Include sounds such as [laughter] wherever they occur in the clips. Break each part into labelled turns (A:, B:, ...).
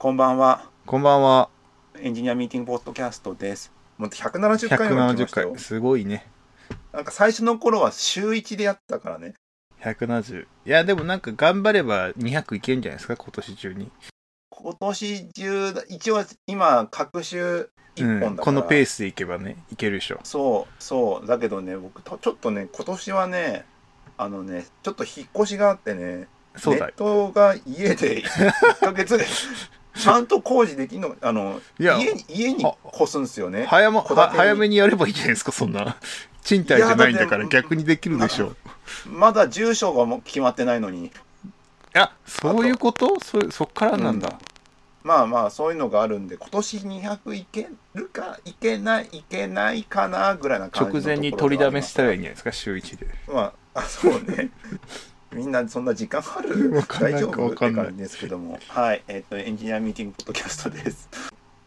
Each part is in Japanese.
A: こんばんは。
B: こんばんは。
A: エンジニアミーティングポッドキャストです。もう170回もやってま
B: 170
A: したよ
B: 回。。すごいね。
A: なんか最初の頃は週1でやったからね。
B: 170。いや、でもなんか頑張れば200いけんじゃないですか、今年中に。
A: 今年中だ、一応今、各週1本だから、
B: うん、このペースでいけばね、いけるでしょ。
A: そう、そう。だけどね、僕、とちょっとね、今年はね、あのね、ちょっと引っ越しがあってね、
B: そうだよ
A: ネッ。トが家で1ヶ月で、ちゃんと工事できんの、あの、家に、家に越すんですよね。
B: 早ま早めにやればいいじゃないですか、そんな。賃貸じゃないんだから逆にできるでしょ。
A: まだ住所がもう決まってないのに。
B: あ、そういうこと？そそっからなんだ。
A: うんまあまあそういうのがあるんで今年200いけるかいけないいけないかなぐらいな感じの
B: 直前に取りだめしたらいいんじゃないですか、週1で。
A: まああそうねみんなそんな時間ある？[laughs] 大丈夫？って感じですけども。はい。えっ、とエンジニアミーティングポッドキャストです。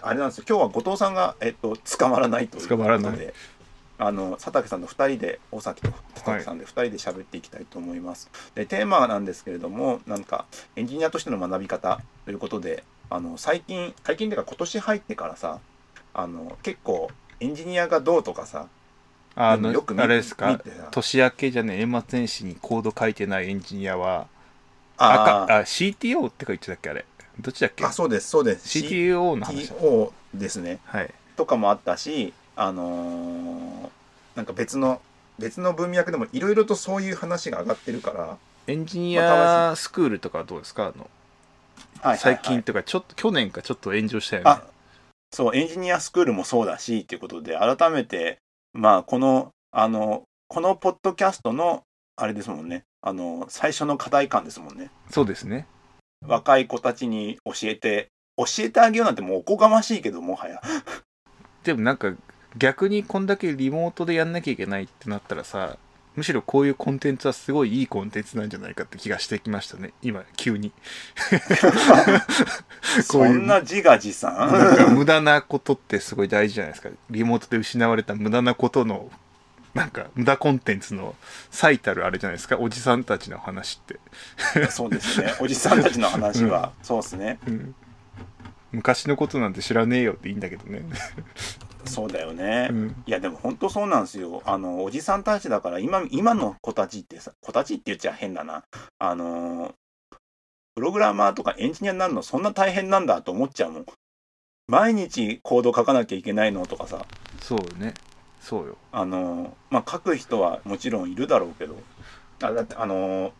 A: あれなんですよ。今日は後藤さんが、えっと捕まらないということで。
B: 捕まらない。
A: あの佐竹さんと2人で大崎と佐竹さんで2人で喋っていきたいと思います、でテーマなんですけれどもなんかエンジニアとしての学び方ということであの最近最近っていうか今年入ってからさあの結構エンジニアがどうとかさ
B: あのあれですか？年明けじゃねえ、年末年始にコード書いてないエンジニアは、
A: あ
B: ああ CTO ってか言ってたっけあれ？どっちだっけ？
A: あそうですそうです
B: ?CTO の話。
A: CTO ですね。
B: はい。
A: とかもあったしあのーなんか別の別の文脈でもいろいろとそういう話が上がってるから、
B: エンジニアスクールとかはどうですか？あの、
A: はいはいはい。
B: 最近とか、ちょっと、去年かちょっと炎上したよね。
A: あ。そうエンジニアスクールもそうだしっていうことで改めてまあこのあのこのポッドキャストのあれですもんね。あの最初の課題感ですもんね。
B: そうですね。
A: 若い子たちに教えて教えてあげようなんてもうおこがましいけどもはや。
B: でもなんか、逆にこんだけリモートでやんなきゃいけないってなったらさ、むしろこういうコンテンツはすごいいいコンテンツなんじゃないかって気がしてきましたね。今、急に。[laughs] こういう
A: そんな自画自
B: なん
A: 賛
B: か無駄なことってすごい大事じゃないですか。リモートで失われた無駄なことの、なんか無駄コンテンツの最たるあれじゃないですか。おじさんたちの話って。
A: そうですねおじさんたちの話は、[laughs] そうですね
B: うん昔のことなんて知らねえよっていいんだけどね。
A: そうだよね、
B: うん。
A: いやでも本当そうなんですよ。あのおじさんたちだから今今の子たちってさ子たちって言っちゃ変だな。あのプログラマーとかエンジニアになるのそんな大変なんだと思っちゃうもん。毎日コード書かなきゃいけないのとかさ。
B: そうね。そうよ。
A: あのまあ書く人はもちろんいるだろうけど。あだってあの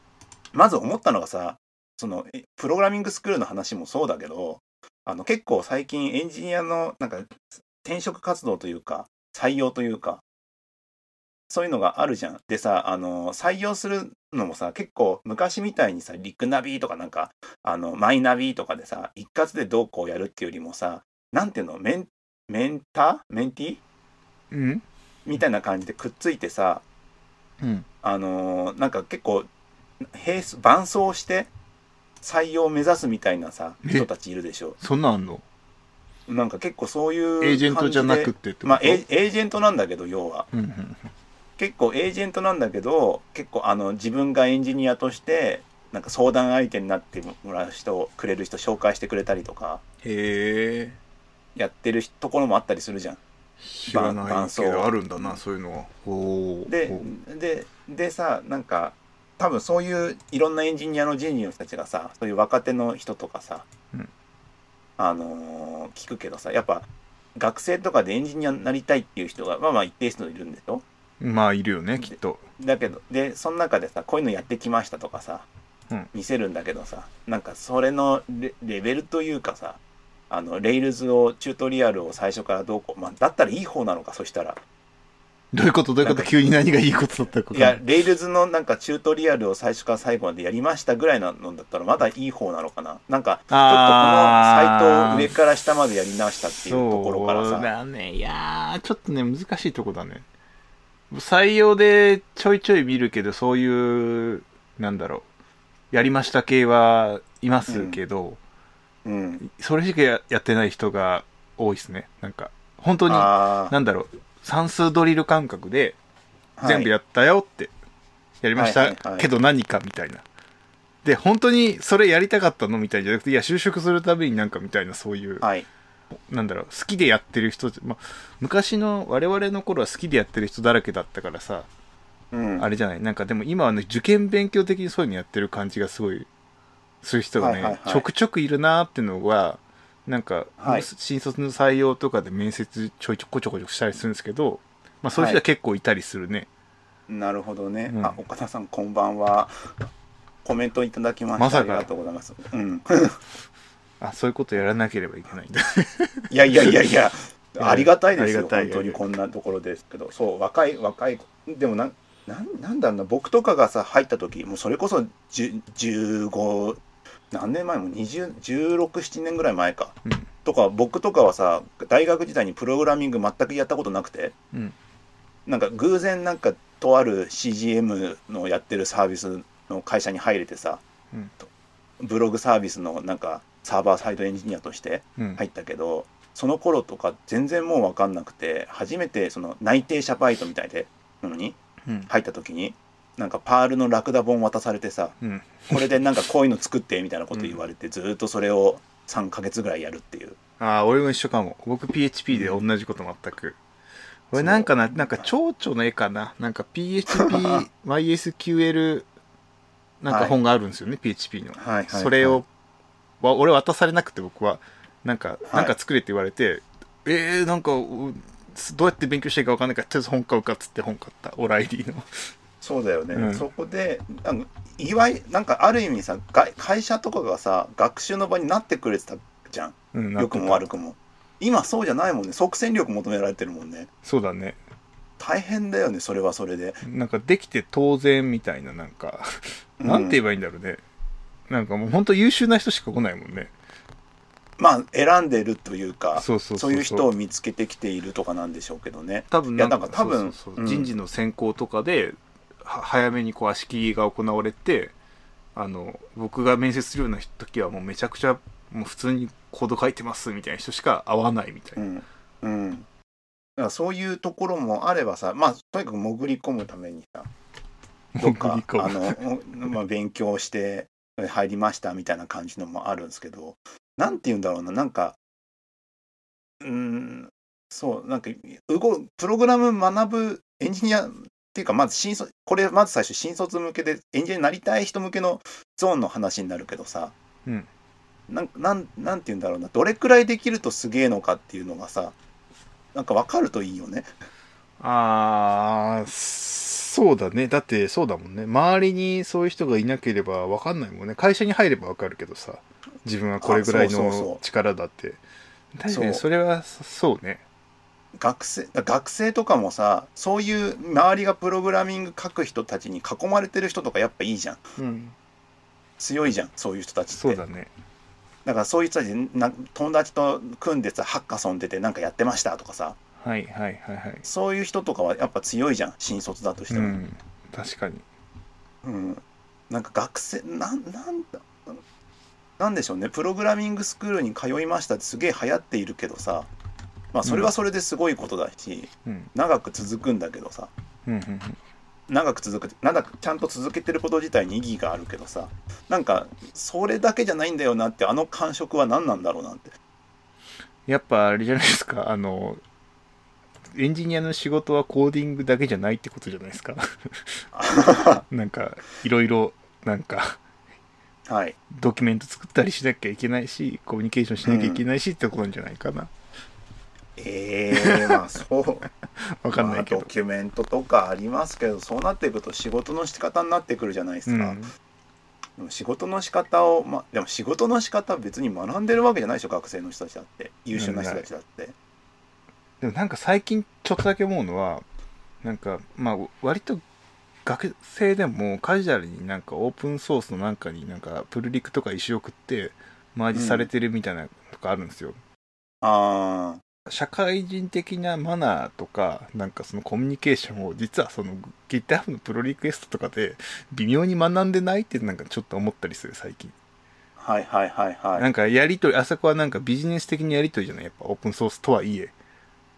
A: まず思ったのがさそのえプログラミングスクールの話もそうだけどあの結構最近エンジニアのなんか転職活動というか採用というかそういうのがあるじゃん。でさあの採用するのもさ結構昔みたいにさリクナビとかなんかあのマイナビとかでさ一括でどうこうやるっていうよりもさなんていうのメンメンター？メンティー？
B: うん。
A: みたいな感じでくっついてさ
B: うん。
A: あのーなんか結構並走伴走して採用を目指すみたいなさ
B: え？
A: 人たちいるでしょ。
B: そんなんあんの？
A: なんか結構そういう
B: エージェントじゃなく
A: 感
B: てってこと？
A: まあエーエージェントなんだけど要は。
B: うんうん
A: 結構エージェントなんだけど結構あの自分がエンジニアとしてなんか相談相手になってもらう人くれる人紹介してくれたりとか
B: へえ。
A: やってるところもあったりするじゃん。
B: 知らないけどあるんだな、そういうのは。
A: でででさなんか多分そういういろんなエンジニアの人事の人たちがさそういう若手の人とかさ、
B: うん
A: あのー聞くけどさやっぱ学生とかでエンジニアになりたいっていう人がまあまあ一定数いるんでしょ？
B: まあいるよね、きっと。
A: だけどでその中でさこういうのやってきましたとかさ、
B: うん。
A: 見せるんだけどさなんかそれのレレベルというかさあのレイルズをチュートリアルを最初からどうこう、まあ、だったらいい方なのかそしたら
B: どういうこと？どういうこと？急に何がいいことだったか
A: いや、レイルズのなんかチュートリアルを最初から最後までやりましたぐらいなのだったらまだいい方なのかななんか、ちょっとこのサイトを上から下までやり直したっていうところから
B: そう
A: さ、
B: だね。いやー、ちょっとね、難しいとこだね。採用でちょいちょい見るけど、そういう、なんだろう、やりました系はいますけど、
A: うん。
B: それしかややってない人が多いですね。なんか、本当に、
A: あ
B: なんだろう、算数ドリル感覚で、
A: あ、
B: 全部やったよって、やりました、けど何かみたいな。で本当にそれやりたかったのみたいじゃなくていや就職するためになんかみたいなそういう、
A: はい。
B: なんだろう好きでやってる人、まあ、昔の我々の頃は好きでやってる人だらけだったからさ
A: うん。
B: あれじゃない？なんかでも今はね受験勉強的にそういうのやってる感じがすごいする人がね、
A: はいはいはい。
B: ちょくちょくいるなーっていうのがなんか、
A: はい。
B: 新卒の採用とかで面接ちょいちょこちょこちょこしたりするんですけど、まあ、そういう人は結構いたりするね、
A: なるほどね、
B: うん。
A: あ岡田さんこんばんは。コメントいただきました。
B: まさか。
A: ありがとうございます。うん。[laughs]
B: あそういうことやらなければいけないんだ。[laughs]
A: いやいやいやいや。[laughs]
B: や
A: ありがたいですよ。本当にこんなところですけど。そう若い若いでもなんなんなんだろうな。僕とかがさ入った時もうそれこそ10 15何年前も？21617年ぐらい前か。
B: うん。
A: とか僕とかはさ大学時代にプログラミング全くやったことなくて。
B: うん。
A: なんか偶然なんかとある CGM のやってるサービスの会社に入れてさ
B: うん。
A: ブログサービスのなんかサーバーサイドエンジニアとして
B: うん。
A: 入ったけどその頃とか全然もう分かんなくて初めてその内定者バイトみたいでなのに
B: うん。
A: 入った時になんかパールのラクダ本渡されてさ
B: うん。
A: これでなんかこういうの作ってみたいなこと言われてずっとそれを3ヶ月ぐらいやるっていう。
B: ああ俺も一緒かも。僕 PHP で同じこと全く。俺なんかななんか蝶々の絵かな。なんか PHPMySQL [laughs] なんか本があるんですよね、PHP の。
A: はいはい
B: それを、わ俺渡されなくて僕はなんか、
A: い。
B: なんか作れって言われてえー、なんかうどうやって勉強していいか分かんないからとりあえず本買うかっつって本買った。オライリーの
A: そうだよね、
B: うん。
A: そこでなんかいわゆなんかある意味さが会社とかがさ学習の場になってくれてたじゃん。
B: うん
A: 良くも悪くも。今そうじゃないもんね。即戦力求められてるもんね。
B: そうだね。
A: 大変だよねそれはそれで。
B: なんかできて当然みたいななんか。なんて言えばいいんだろうね、なんかもう本当優秀な人しか来ないもんね。
A: まあ選んでるというか
B: そう
A: いう人を見つけてきているとかなんでしょうけどね。
B: 多分なんか
A: いやなんか多分
B: 人事の選考とかでは早めにこう足切りが行われてあの僕が面接するような時はもうめちゃくちゃもう普通にコード書いてますみたいな人しか会わないみたいうな、
A: ん。うん。だからそういうところもあればさまあとにかく潜り込むためにさ [laughs] どっかあの、[laughs] まあ、勉強して入りましたみたいな感じのもあるんですけどなんて言うんだろうななんかうーんそうなんか動プログラム学ぶエンジニアっていうかまず新卒これまず最初新卒向けでエンジニアになりたい人向けのゾーンの話になるけどさ。
B: うん。
A: なんなんなんて言うんだろうな。どれくらいできるとすげえのかっていうのがさなんか分かるといいよね。
B: あーそうだね。だってそうだもんね。周りにそういう人がいなければ分かんないもんね。会社に入れば分かるけどさ。自分はこれぐらいの力だって。確かに
A: そう。
B: それはそうね
A: 学生学生とかもさそういう周りがプログラミング書く人たちに囲まれてる人とかやっぱいいじゃん。
B: うん。
A: 強いじゃんそういう人たちって。
B: そうだね。
A: だからそういう人たちな友達と組んでさハッカソン出てなんかやってましたとかさ。
B: はいはいはいはい。
A: そういう人とかはやっぱ強いじゃん新卒だとしても、
B: うん。確かに。
A: うん。なんか学生なんなんだなんでしょうね。プログラミングスクールに通いましたってすげえ流行っているけどさまあそれはそれですごいことだし、
B: うん。
A: 長く続くんだけどさ。
B: うんうん
A: 長く続く長くちゃんと続けてること自体に意義があるけどさなんかそれだけじゃないんだよなってあの感触は何なんだろうなって。
B: やっぱあれじゃないですか。あのエンジニアの仕事はコーディングだけじゃないってことじゃないですか。[laughs] なんかいろいろなんか
A: はい。
B: ドキュメント作ったりしなきゃいけないしコミュニケーションしなきゃいけないしってことなんじゃないかな、
A: ええまあそう。[laughs]
B: わかんないけど。
A: まあド、キュメントとかありますけどそうなっていくと仕事の仕方になってくるじゃないですか、
B: うん、
A: でも仕事の仕方をまあでも仕事の仕方は別に学んでるわけじゃないでしょ学生の人たちだって。優秀な人たちだって、
B: でもなんか最近ちょっとだけ思うのはなんかまあ割と学生でもカジュアルになんかオープンソースのなんかになんかプルリクとか石送ってマージされてるみたいなとかあるんですよ、
A: あ
B: 社会人的なマナーとかなんかそのコミュニケーションを実はその GitHub のプロリクエストとかで微妙に学んでないってなんかちょっと思ったりする最近、
A: あはいはいはいは
B: ないんかやりとりあそこはなんかビジネス的にやりとりじゃないやっぱオープンソースとはいえ、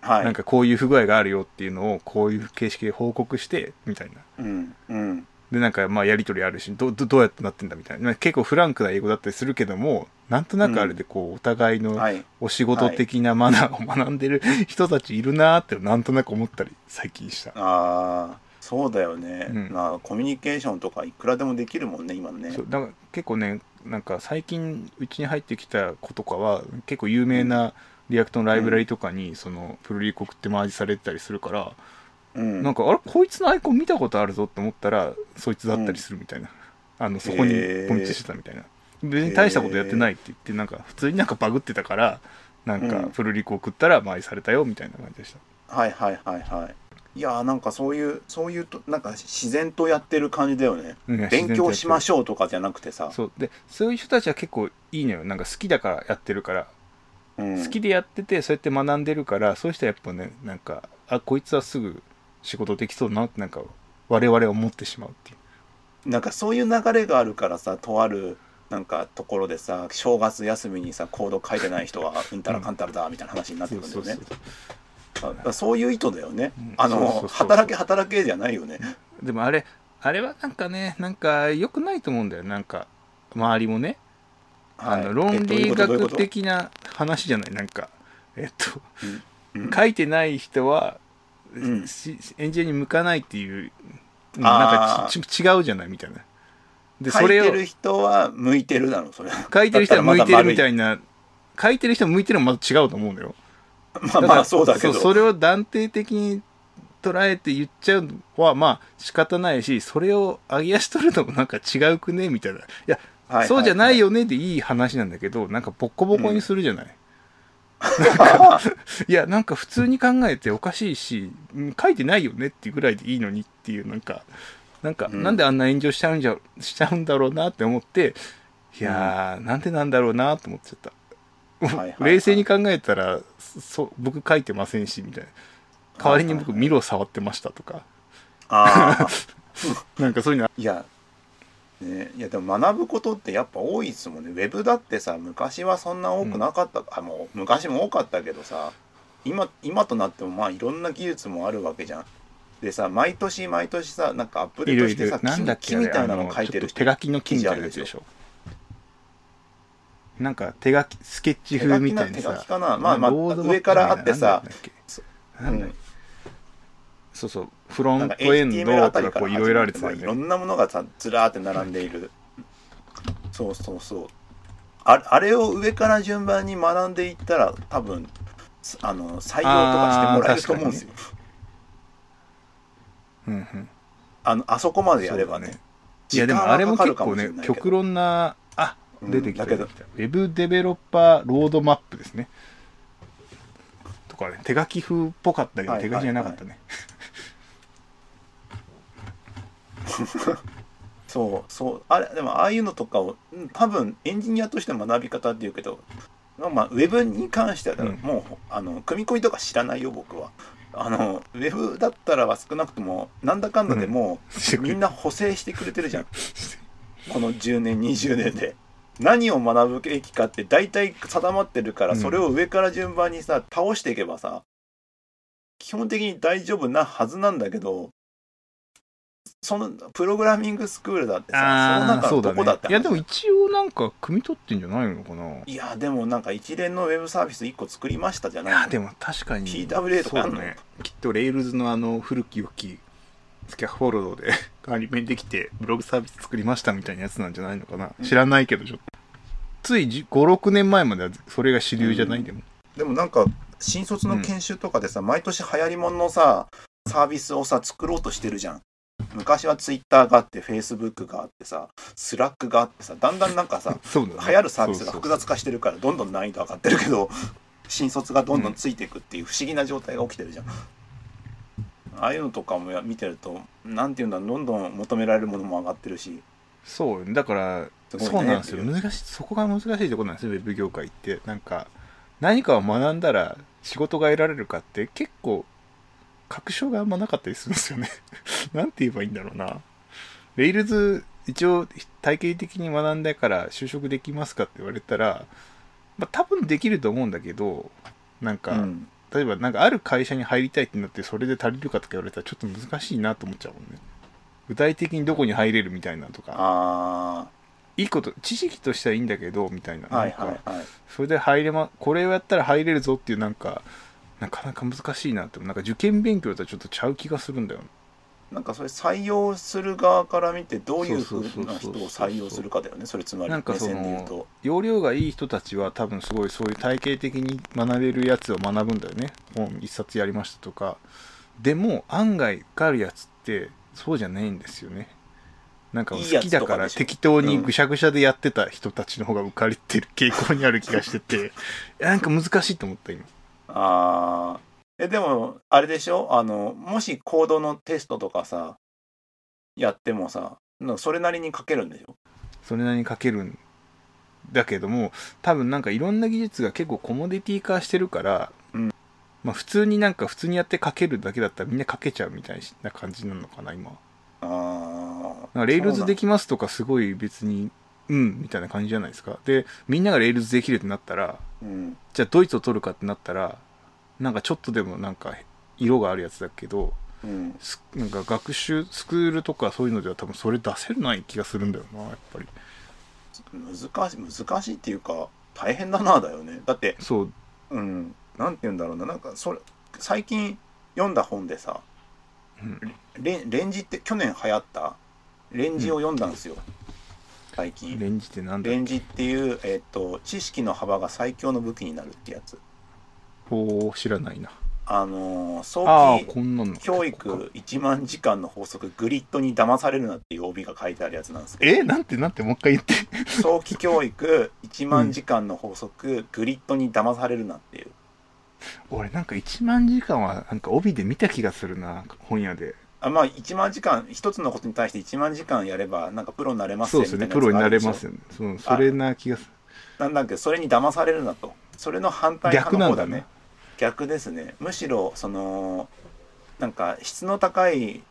A: はい。
B: なんかこういう不具合があるよっていうのをこういう形式で報告してみたいな。
A: うんうん
B: でなんかまあやり取りあるしどどどうやってなってんだみたいな。結構フランクな英語だったりするけどもなんとなくあれでこうお互いの
A: はい。
B: お仕事的なマナーを学んでる [laughs] 人たちいるなーってなんとなく思ったり最近した。
A: ああそうだよね、
B: うん。
A: まあコミュニケーションとかいくらでもできるもんね今ね。
B: そうだから結構ねなんか最近うちに入ってきた子とかは結構有名な React のライブラリとかにそのプルリクってマージされてたりするから、
A: うん。
B: なんかあれこいつのアイコン見たことあるぞって思ったらそいつだったりするみたいな、あのそこにポンチしてたみたいな。別に大したことやってないって言ってなんか普通になんかバグってたからなんか
A: うん。
B: プルリコ送ったらマージされたよみたいな感じでした、
A: はいはいはいはいい。やーなんかそういうそういうとなんか自然とやってる感じだよね。
B: うん
A: 勉強しまし
B: ょ
A: ょうとかじゃなくてさ。
B: そう。でそういう人たちは結構いいのよ。なんか好きだからやってるから。
A: うん。
B: 好きでやっててそうやって学んでるからそういう人はやっぱねなんかあこいつはすぐ仕事できそうだなってなんか我々は思ってしまうっていう。
A: なんかそういう流れがあるからさとあるなんかところでさ正月休みにさコード書いてない人はうんたらかんたらだみたいな話になってくるんだよね。あそういう意図だよね。
B: うん。
A: あの働け働けじゃないよね。
B: でもあれあれはなんかねなんか良くないと思うんだよなんか周りもね、
A: はい。
B: あの論理学的な話じゃない。なんかえっと
A: うん。
B: 書いてない人は、
A: うん。
B: しエンジニアに向かないっていうなんかちち違うじゃない？みたいな。で
A: 書いてる人は向いてるだろうそれ。
B: 書いてる人は向いてるみた
A: い
B: いな。書いてる人は向いてるのはまた違うと思うんだよ
A: まあまあそうだけど。
B: そそれを断定的に捉えて言っちゃうのはまあ仕方ないしそれを上げ足取るのもなんか違うくね？みたいな。いや、
A: はは
B: そうじゃないよね？でいい話なんだけどなんかボッコボコにするじゃない、[laughs] いやなんか普通に考えておかしいしうん書いてないよねっていうぐらいでいいのにっていうなんかなんか、
A: うん。
B: なんであんな炎上しちゃうんじゃしちゃうんだろうなって思っていやー、なんでなんだろうなと思っちゃった、[laughs] 冷静に考えたらそ僕書いてませんしみたいな。代わりに僕ミロ触ってましたとか。
A: ああ [laughs]
B: なんかそういうの
A: いやね、いやでも学ぶことってやっぱ多いですもんね。ウェブだってさ昔はそんな多くなかった、あもう昔も多かったけどさ今今となってもまあいろんな技術もあるわけじゃん。でさ毎年毎年さなんかアップデートしてさ
B: ろなんだっけ
A: 木みたいなの書いてる
B: 手書きの木みたいなやつでしょ。なんか手書きスケッチ風みたいにさ。
A: 手書きかな。まあまあ上からあってさ
B: なんだっけ。
A: うん
B: そうそう。フロントエンドとかこういろいろあるやつだ
A: まあいろ
B: よね
A: んなものがさずらーって並んでいる。そうそうそう。ああれを上から順番に学んでいったら多分すあの採用とかしてもらえると思うんですよ。
B: うんうん。
A: あのあそこまでやればね
B: そうだいやでもあれも結構ね極
A: 論
B: 論なあ
A: うん
B: 出てきた
A: だけど。
B: 出てきた。ウェブデベロッパーロードマップですね。とかね手書き風っぽかったけど
A: はい。
B: 手書きじゃなかったね [laughs]
A: そうそうあれでもああいうのとかをうん多分エンジニアとして学び方っていうけどまあまあウェブに関しては、
B: うん。
A: もうあの組み込みとか知らないよ僕は。あのウェブだったらは少なくともなんだかんだでもう、みんな補正してくれてるじゃん。この10年20年で。何を学ぶべきかって大体定まってるから、
B: うん。
A: それを上から順番にさ倒していけばさ基本的に大丈夫なはずなんだけどそのプログラミングスクールだってさその中のどこだって話
B: ねいやでも一応なんか汲み取ってんじゃないのかな。い
A: やでもなんか一連のウェブサービス1個作りましたじゃないの？
B: いやでも確かに。
A: TWA とかあんの？
B: ね。きっと Railsのあの古き良きscaffold で [laughs] 管理面できてブログサービス作りましたみたいなやつなんじゃないのかな、知らないけどちょっと。つい56年前まではそれが主流じゃない、
A: うん。
B: でも
A: でもなんか新卒の研修とかでさ、毎年流行りもののさサービスをさ作ろうとしてるじゃん昔はツイッターがあってフェイスブックがあってさ Slack があってさだんだんなんかさ [laughs]
B: ね。
A: 流行るサービスが複雑化してるからどんどん難易度上がってるけど新卒がどんどんついていくっていう不思議な状態が起きてるじゃん、ああいうのとかもや見てるとなんていうんだどんどん求められるものも上がってるし。
B: そうだからそうなんですよ。難しいそこが難しいところなんですよウェブ業界って。なんか何かを学んだら仕事が得られるかって結構確証があんまなかったりするんですよね。[laughs] なんて言えばいいんだろうな。レイルズ一応体系的に学んだから就職できますかって言われたら、まあ、多分できると思うんだけどなんか、
A: うん。
B: 例えばなんかある会社に入りたいってなってそれで足りるかとか言われたらちょっと難しいなと思っちゃうもんね。具体的にどこに入れるみたいなとか。
A: あ
B: いいこと知識としてはいいんだけどみたいな。
A: あはい
B: なんか
A: はいはい。
B: それで入れまこれをやったら入れるぞっていうなんかなかなか難しいなって。なんか受験勉強とはちょっとちゃう気がするんだよ
A: なんかそれ採用する側から見てどういうふうな人を採用するかだよね。それつまり目
B: なんかその
A: 線で言うと。
B: 容量がいい人たちは多分すごいそういう体系的に学べるやつを学ぶんだよね。本一冊やりましたとか。でも案外受かるやつってそうじゃないんですよね。なんか好きだか
A: ら
B: 適当に
A: うん。
B: ぐしゃぐしゃでやってた人たちの方が受かりってる傾向にある気がしてて。[laughs] なんか難しいと思った今
A: ああえでもあれでしょ？あのもしコードのテストとかさやってもさそれなりに書けるんでしょ？
B: それなりに書けるんだけども多分なんかいろんな技術が結構コモディティ化してるから、
A: うん。
B: まあ普通になんか普通にやって書けるだけだったらみんな書けちゃうみたいな感じなのかな今。
A: ああ
B: Rails で
A: き
B: きますとかすごい別にうんみたいな感じじゃないですか。でみんなが Rails できるってなったら
A: うん
B: じゃあどいつを取るかってなったらなんかちょっとでもなんか色があるやつだけど
A: うん
B: すなんか学習スクールとかそういうのでは多分それ出せない気がするんだよなやっぱり。
A: 難しい難しいっていうか大変だなだよね。だって
B: そう。
A: うん。なんて言うんだろうな。なんかそれ最近読んだ本でさ
B: うん。
A: レンレンジって去年流行った？レンジを読んだんですよ、最近。
B: レンジってなんだ
A: レンジっていう、えっと知識の幅が最強の武器になるってやつ。
B: ほう知らないな。
A: あのー早期教育1万時間の法則グリッドに騙されるなっていう帯が書いてあるやつなんですけ
B: えなんてなんてもう一回言って。
A: ど早期教育1万時間の法則、グリッドに騙されるなっていう。
B: 俺なんか1万時間はなんか帯で見た気がするな本屋で
A: あまあ1万時間一つのことに対して1万時間やればなんかプロになれます
B: そうですよねプロになれます
A: よ
B: よね。そうそれな気がす
A: なんだっけそれに騙されるなと。それの反対派の方だね。
B: ね。
A: 逆ですね。むしろそのなんか質の高い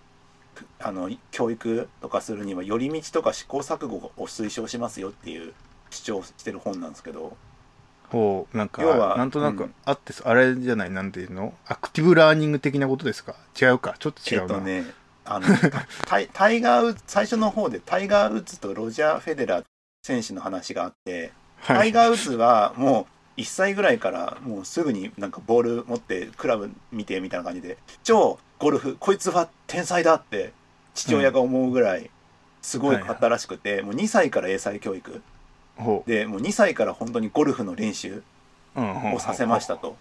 A: あの教育とかするには寄り道とか試行錯誤を推奨しますよっていう主張してる本なんですけど
B: ほうなんか
A: 要は
B: なんとなく
A: うん。
B: あってあれじゃないなんていうの？アクティブラーニング的なことですか？違うか。ちょっと違うな、
A: えっとねあの [laughs] タイタイガーウッズ最初の方でタイガー・ウッズとロジャー・フェデラー選手の話があってタ
B: はい。
A: イガー・ウッズはもう1歳ぐらいからもうすぐになんかボール持ってクラブ見てみたいな感じで超ゴルフこいつは天才だって父親が思うぐらいすごいかったらしくて、もう2歳から英才教育。
B: ほ
A: でもう2歳から本当にゴルフの練習をさせましたと。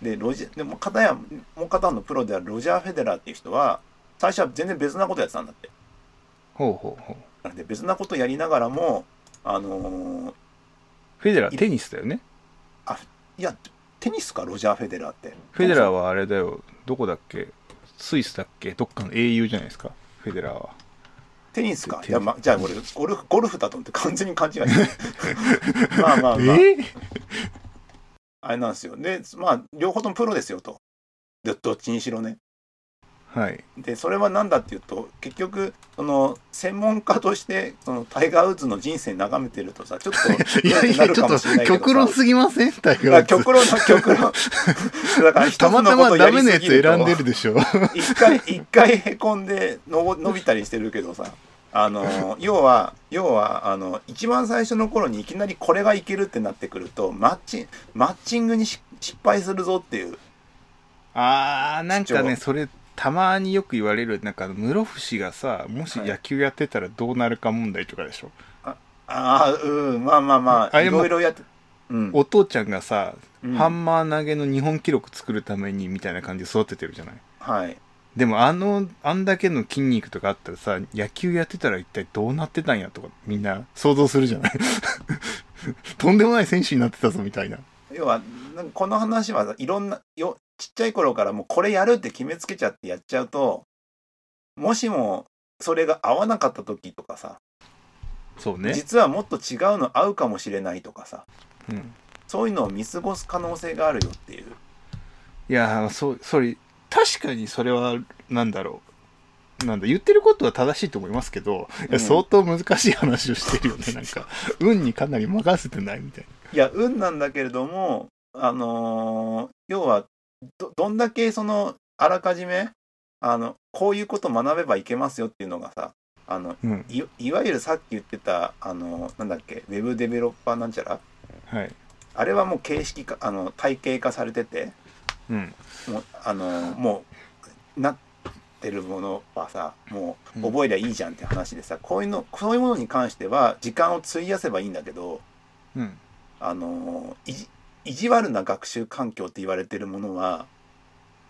A: でロジでも片やもう片方のプロであるロジャー・フェデラーっていう人は最初は全然別なことやってたんだって。
B: ほうほうほう。
A: なので別なことやりながらもあのー
B: フェデラーテニスだよね？
A: いやテニスかロジャー・フェデラーって。
B: フェデラーはあれだよ。どこだっけ？スイスだっけ？どっかの英雄じゃないですか？フェデラーは
A: テニスか。いや、ま、じゃあ俺ゴルフゴルフだと思って完全に勘違いして。[laughs] まあまあまあ。
B: え？
A: あれなんですよ。でまあ両方ともプロですよと。でどっちにしろね
B: はい。
A: でそれは何だっていうと結局その専門家としてそのタイガー・ウッズの人生眺めてるとさちょっと [laughs]
B: いやいやちょっと極論すぎません？タイガー
A: 極論の極論。[laughs] だから
B: たまたまダメなやつ選んでるでしょ。
A: 一回一回へこんでの伸びたりしてるけどさ。あの要は要はあの一番最初の頃にいきなりこれがいけるってなってくるとマッチマッチングにし失敗するぞっていう。
B: あーなんかねそれたまによく言われるなんか室伏がさもし
A: はい。
B: 野球やってたらどうなるか問題とかでしょ、
A: ああうんまあまあまあい
B: あれも
A: ろいろやってうん。
B: お父ちゃんがさ、
A: うん。
B: ハンマー投げの日本記録作るためにみたいな感じで育ててるじゃない？
A: はい。
B: でもあのあんだけの筋肉とかあったらさ野球やってたら一体どうなってたんやとかみんな想像するじゃない？[laughs] とんでもない選手になってたぞみたいな。
A: 要はこの話はいろんなよちっちゃい頃からもうこれやるって決めつけちゃってやっちゃうともしもそれが合わなかった時とかさ、
B: そうね。
A: 実はもっと違うの合うかもしれないとかさ
B: うん。
A: そういうのを見過ごす可能性があるよっていう。
B: いやーそうそれ確かにそれはなんだろう。なんだ言ってることは正しいと思いますけど、い
A: うん。
B: や相当難しい話をしてるよね。[laughs] なんか運にかなり任せてないみたい
A: いや運なんだけれどもあのー要はどどんだけそのあらかじめあのこういうこと学べばいけますよっていうのがさあの
B: うん。
A: いいわゆるさっき言ってたあのなんだっけウェブデベロッパーなんちゃら？
B: はい。
A: あれはもう形式化あの体系化されてて
B: うん。
A: もうあのもうなってるものはさもう
B: うん。
A: 覚えりゃいいじゃんって話でさ、こういうのそういうものに関しては時間を費やせばいいんだけど
B: うん。
A: あの意地意地悪な学習環境って言われてるものは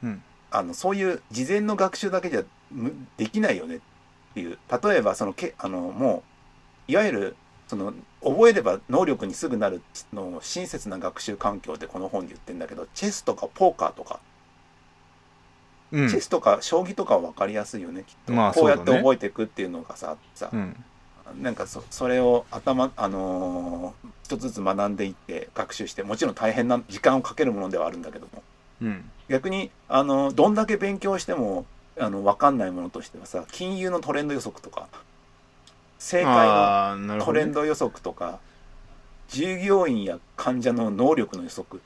B: うん。
A: あのそういう事前の学習だけじゃむできないよねっていう。例えばそのけあのもういわゆるその覚えれば能力にすぐなるの親切な学習環境ってこの本で言ってんだけどチェスとかポーカーとか、
B: うん。
A: チェスとか将棋とかは分かりやすいよねきっと、
B: まあ
A: こうやって覚えていくっていうのがささ、
B: うん
A: なんかそそれを頭あのー一つずつ学んでいって学習してもちろん大変な時間をかけるものではあるんだけども。
B: うん。
A: 逆にあのどんだけ勉強してもあの分かんないものとしてはさ金融のトレンド予測とか正解のトレンド予測とか従業員や患者の能力の予測。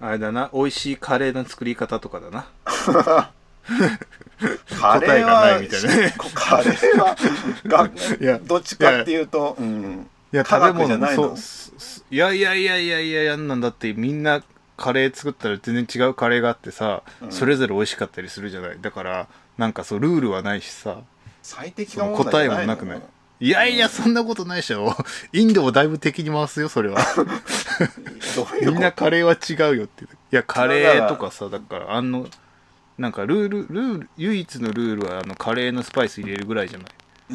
B: あれだな美味しいカレーの作り方とかだな [laughs]
A: カレーはい
B: みたいな。ね
A: カレーはが
B: いや
A: どっちかっていうとうん
B: いや
A: 科
B: 食べ物
A: 学じゃない
B: やいやいやいやいやいやなんだってみんなカレー作ったら全然違うカレーがあってさ、
A: うん
B: それぞれ美味しかったりするじゃないだからなんかそうルールはないしさ
A: 最適な
B: 答えもなくないいやいやそんなことないでしょインドをだいぶ敵に回すよそれはみんなカレーは違うよっていやカレーとかさだからあのなんかルールルール唯一のルールはあのカレーのスパイス入れるぐらいじゃない。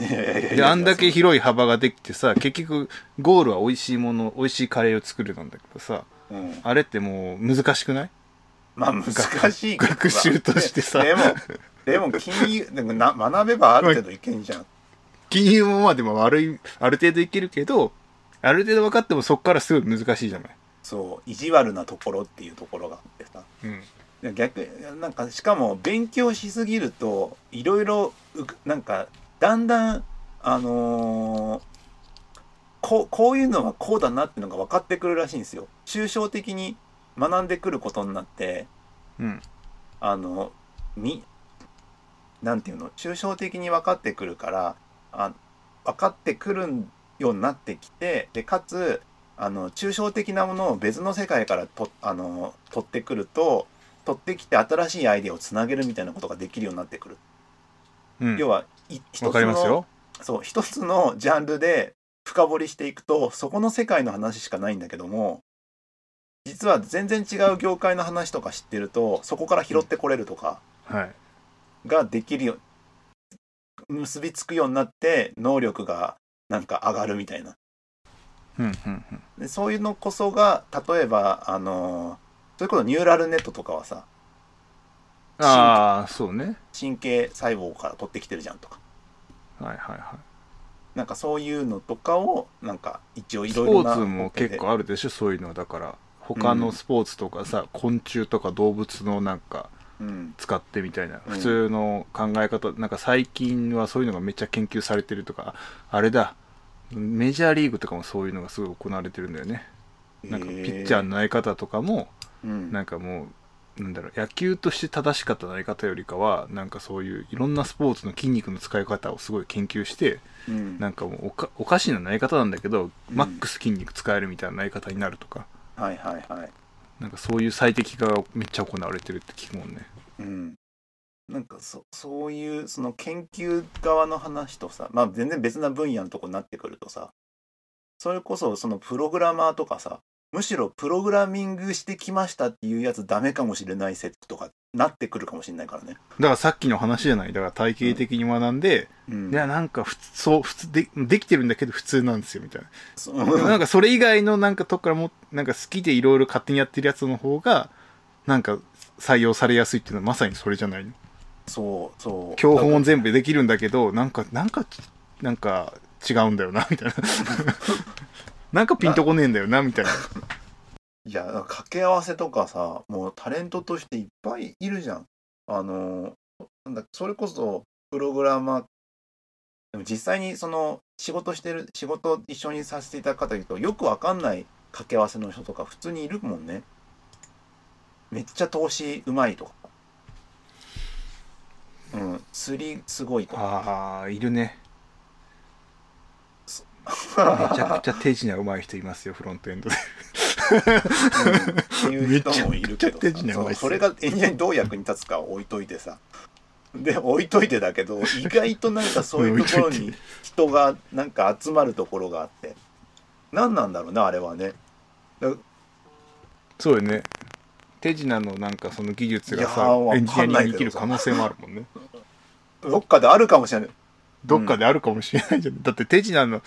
B: で
A: や
B: あんだけ広い幅ができてさ結局ゴールは美味しいもの美味しいカレーを作るなんだけどさ
A: うん。
B: あれってもう難しくない？
A: まあ難しい
B: 学習としてさ。
A: でもでも金融でもな学べばある程度いけんじゃん。
B: 金融もまあでも悪いある程度いけるけどある程度分かってもそっからすごい難しいじゃない？
A: そう意地悪なところっていうところがあってさ。
B: うん。
A: で逆なんかしかも勉強しすぎるといろいろうなんかだんだんあのーこうこういうのはこうだなっていうのが分かってくるらしいんですよ。抽象的に学んでくることになって
B: うん。
A: あのみなんていうの？抽象的に分かってくるからあ分かってくるようになってきてでかつあの抽象的なものを別の世界からとあの取ってくると取ってきて新しいアイデアをつなげるみたいなことができるようになってくる。
B: うん。
A: 要はい一
B: わ
A: つのそう一つのジャンルで深掘りしていくとそこの世界の話しかないんだけども実は全然違う業界の話とか知ってるとそこから拾ってこれるとか。
B: はい。
A: ができるよ結びつくようになって能力がなんか上がるみたいな。
B: うんうんうん。
A: でそういうのこそが例えばあのそれこそニューラルネットとかはさ
B: ああそうね。
A: 神経細胞から取ってきてるじゃんとか。
B: はいはいはい。
A: なんかそういうのとかをなんか一応い
B: ス
A: ろいろな
B: ポーツも結構あるでしょそういうのだから他のスポーツとかさ、昆虫とか動物のなんか
A: うん。
B: 使ってみたいな
A: うん。
B: 普通の考え方、なんか最近はそういうのがめっちゃ研究されてるとかあれだ。メジャーリーグとかもそういうのがすごい行われてるんだよね。なんかピッチャーの投げ方とかも
A: うん。
B: なんかもうなんだろう野球として正しかった投げ方よりかはなんかそういういろんなスポーツの筋肉の使い方をすごい研究して
A: うん。
B: なんかもうおかおかしな投げ方なんだけど、
A: うん。
B: マックス筋肉使えるみたいな投げ方になるとか。
A: はいはいはい。
B: なんかそういう最適化がめっちゃ行われてるって聞くもんね。
A: うん。なんかそそういうその研究側の話とさまあ全然別な分野のとこになってくるとさそれこそそのプログラマーとかさむしろプログラミングしてきましたっていうやつダメかもしれない説とかなってくるかもしれないからね。
B: だからさっきの話じゃないだから体系的に学んで、
A: うん。
B: いやなんか普通そう普通でできてるんだけど普通なんですよみたい
A: そ
B: ななんかそれ以外のなんかとこからもなんか好きでいろいろ勝手にやってるやつの方がなんか採用されやすいっていうのはまさにそれじゃないの。
A: そう。そう。
B: 教本全部できるんだけどなんかなんかなんか違うんだよなみたいななんかピンとこねえんだよなみたいな。[laughs] い
A: や掛け合わせとかさもうタレントとしていっぱいいるじゃん。あのなんだそれこそプログラマーでも実際にその仕事してる仕事一緒にさせていただく方言うとよくわかんない掛け合わせの人とか普通にいるもんね。めっちゃ投資うまいとか。うん釣りすごいと
B: ああいるね。めちゃくちゃ手品上手い人いますよフロントエンドで。
A: うん。っていう人もいるけどさそれがエンジニアにどう役に立つかは置いといてさ。で置いといてだけど意外となんかそういうところに人がなんか集まるところがあって。何なんだろうなあれはね。
B: そうよね。手品のなんかその技術がさ
A: わ
B: エンジニアに生きる可能性もあるもんね。
A: どっかであるかもしれない
B: どっかであるかもしれないじゃん、だって手品の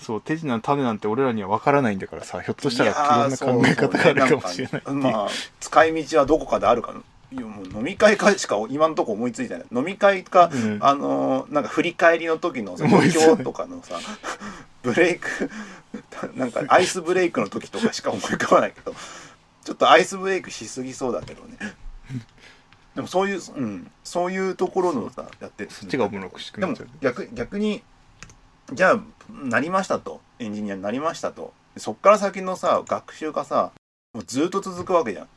B: そう手品の種なんて俺らには分からないんだからさひょっとしたらいろんな考え方があるかもしれない。いう
A: まあ使い道はどこかであるかもう飲み会かしか今のとこ思いついてない。飲み会か、
B: うん。
A: あのーなんか振り返りの時のさ
B: 思いつかない
A: 今日とかのさ [laughs] ブレイク [laughs] なんかアイスブレイクの時とかしか思い浮かばないけど。ちょっとアイスブレイクしすぎそうだけどねでもそういう、うん、そういうところのさやって
B: そっちがおもろくしく
A: でも
B: なっちゃう。
A: 逆逆にじゃあなりましたとエンジニアになりましたとそっから先のさ学習がさもうずっと続くわけじゃん。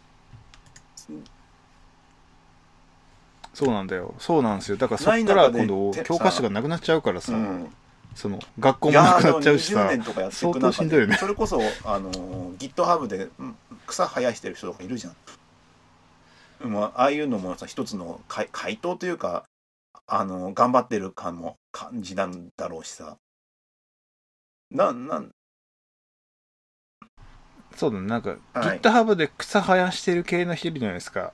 B: そうなんだよ。そうなんですよ。だからそっから今度
A: て
B: 教科書がなくなっちゃうからさ、
A: うん。
B: その学校もなくなっちゃうし
A: 20
B: さ相当しんどいよね。
A: でそれこそあのー GitHub でうん草生やしてる人とかいるじゃん、まあ、ああいうのもさ一つの回回答というかあのー頑張ってる感も感じなんだろうしさ。ななん？
B: そうだね。なんか、
A: はい。
B: GitHub で草生やしてる系の人いるじゃないですか。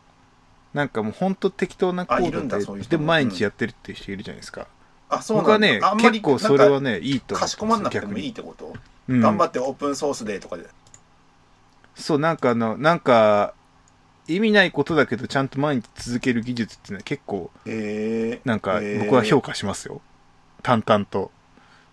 B: なんかもうほんと適当なコードででも。毎日やってるっていう人いるじゃないですか、
A: あそう
B: 僕はね
A: なんだ。あんまり
B: 結構それは
A: ね
B: ねいいと思
A: かしこまんなくてもいいってこと、
B: うん。
A: 頑張ってオープンソースデーとかで。
B: そうなんかあのなんか意味ないことだけどちゃんと毎日続ける技術っていうのは結構
A: えー、
B: なんか
A: えー。
B: 僕は評価しますよ、淡々と。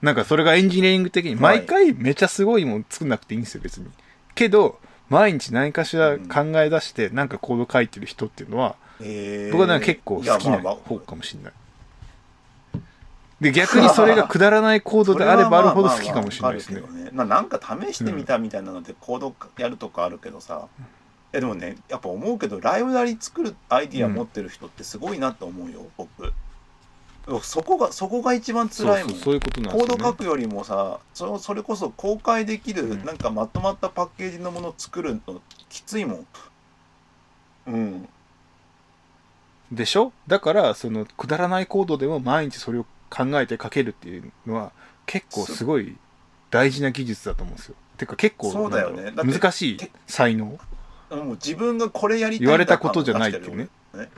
B: なんかそれがエンジニアリング的に
A: はい。
B: 毎回めちゃすごいもん作んなくていいんですよ別に。けど毎日何かしら考え出してなんかコード書いてる人っていうのは
A: えー。
B: 僕はなんか結構好きな方かもしれない。で逆にそれがくだらないコードで [laughs] あればあるほど好きかもしれないですね。
A: まあまあわかるけどね。ななんか試してみたみたいなのでコードやるとかあるけどさ、いやでもねやっぱ思うけどライブラリ作るアイディア持ってる人ってすごいなと思うよ、僕。そこがそこが一番辛いもん。
B: そうそういうことなん
A: コード書くよりもさそそれこそ公開できる、
B: うん。
A: なんかまとまったパッケージのものを作るのきついもん。うん。
B: でしょ？だからそのくだらないコードでも毎日それを考えて書けるっていうのは結構すごい大事な技術だと思うんですよ。てか結構
A: そうだよね。
B: 難しい才能？
A: もう自分がこれやりたい
B: 言われたことじゃないっていうね。
A: ね。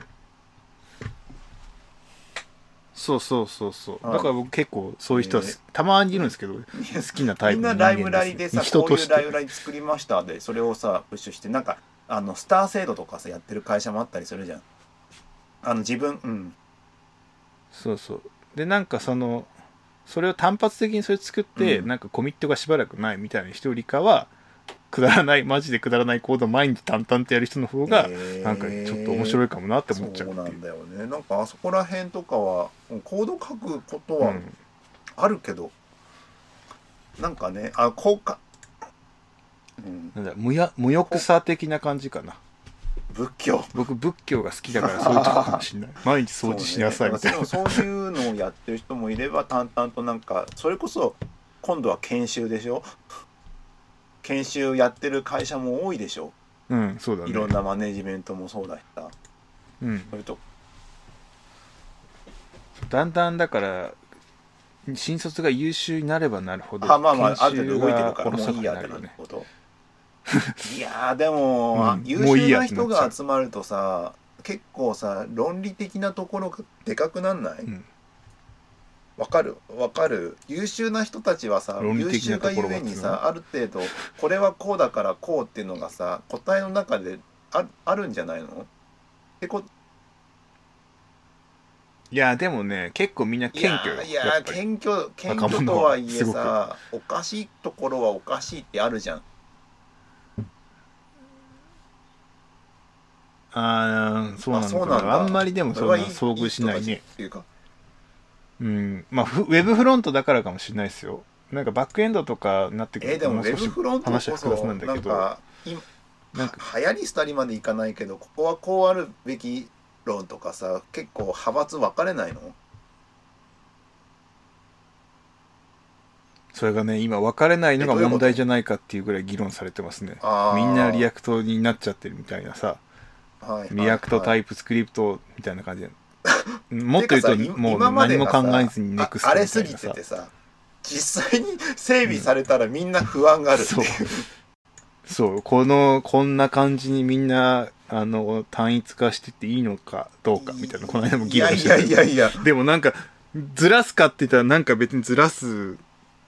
B: そうそうそうそう。
A: はい
B: だから僕結構そういう人はす、
A: え
B: たまにいるんですけど好きなタイ
A: み
B: プの人間
A: んなライブラリでさ
B: 人
A: ことういうライブラリ作りましたでそれをさプッシュしてなんかあのスター制度とかさやってる会社もあったりするじゃんあの自分うん
B: そうそうでなんかそのそれを単発的にそれ作って、
A: うん
B: なんかコミットがしばらくないみたいな人よりかはくだらないマジでくだらないコードを毎日淡々とやる人の方が、なんかちょっと面白いかもなって思っちゃうっていう。
A: そうなんだよね。なんかあそこら辺とかはコード書くことは
B: うん。
A: あるけど、なんかねあ効果うん。
B: なんだ無や無欲さ的な感じかな。
A: 仏教。
B: 僕仏教が好きだからそういうとこかもしれない。[laughs] 毎日掃除しなさいみたいな、
A: そう,、ね、そういうのをやってる人もいれば淡々となんかそれこそ今度は研修でしょ？研修やってる会社も多いでしょ？
B: うんそうだね。
A: いろんなマネジメントもそうだしさ。
B: うん、
A: それと。
B: だんだんだから新卒が優秀になればなるほど
A: あまあまあある程度動いてるからもういいやって
B: になるよね
A: なることいやーでも、
B: うん。
A: 優秀な人が集まるとさ結構さ論理的なところがでかくなんない？
B: うん
A: わかるわかる。優秀な人たちはさ優秀がゆえにさある程度これはこうだからこうっていうのがさ答えの中でああるんじゃないの？ってこ
B: いやでもね結構みんない謙
A: や
B: 虚よ
A: いや謙虚謙
B: 若
A: 虚とはいえさおかしいところはおかしいってあるじゃん。
B: ああそうなのかな
A: あそうなんだ。
B: あんまりでもそんな遭遇しないね。
A: っていうか
B: うん。まあフウェブフロントだからかもしれないですよ。なんかバックエンドとかになってく
A: えーでもウェブフロントこ
B: 話は複雑
A: そなん
B: だけど。なんか。
A: 流行り廃りまでいかないけどここはこうあるべき論とかさ結構派閥分かれないの？
B: それがね今分かれないのが問題じゃないかっていうぐらい議論されてますね。みんな React になっちゃってるみたいなさ。
A: はい
B: React タ
A: イ
B: イプスクリプトみたいな感じで [laughs] もっと言うともう何も考えずにネクスト
A: ああれすぎててさ実際に整備されたらみんな不安があるっていう、
B: そう。このこんな感じにみんなあの単一化してっていいのかどうかみたいなこの間も議論して。
A: いやいやいやいや。
B: でもなんかずらすかって言ったらなんか別にずらす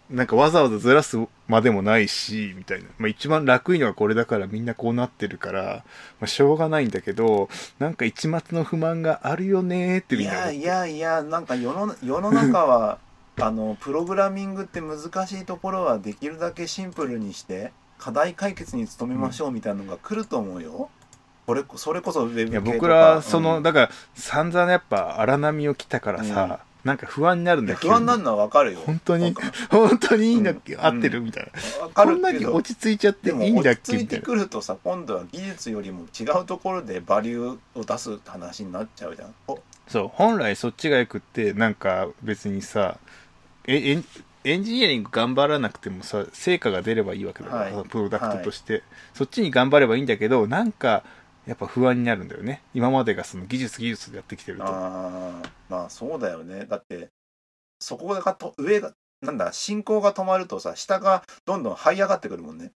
B: なんかわざわざずらすまでもないしみたいな、まあ、一番楽いのはこれだからみんなこうなってるから、まあ、しょうがないんだけどなんか一末の不満があるよねーってみんな
A: いやいやいやなんか世の世の中は [laughs] あのプログラミングって難しいところはできるだけシンプルにして課題解決に努めましょうみたいなのが来ると思うよ。これそれこそウェブ
B: 僕らその、
A: うん。
B: だから散々やっぱ荒波を来たからさ、なんか不安になるんだよ
A: 不安になる
B: 急
A: のはわかるよ。
B: 本当に？本当にいいんだっけ、
A: うん。
B: 合ってるみたいな。
A: わか
B: こんな
A: るけ
B: 落ち着いちゃっていいんだっ
A: 落ち着いてくるとさ今度は技術よりも違うところでバリューを出す話になっちゃうじゃん。お。
B: そう。本来そっちがよくってなんか別にさえエンエンジニアリング頑張らなくてもさ成果が出ればいいわけだから、
A: はい。
B: プロダクトとして、そっちに頑張ればいいんだけどなんかやっぱ不安になるんだよね。今までがその技術技術でやってきてると。
A: あーまあそうだよね。だってそこがと上がなんだ進行が止まるとさ下がどんどん這い上がってくるもんね。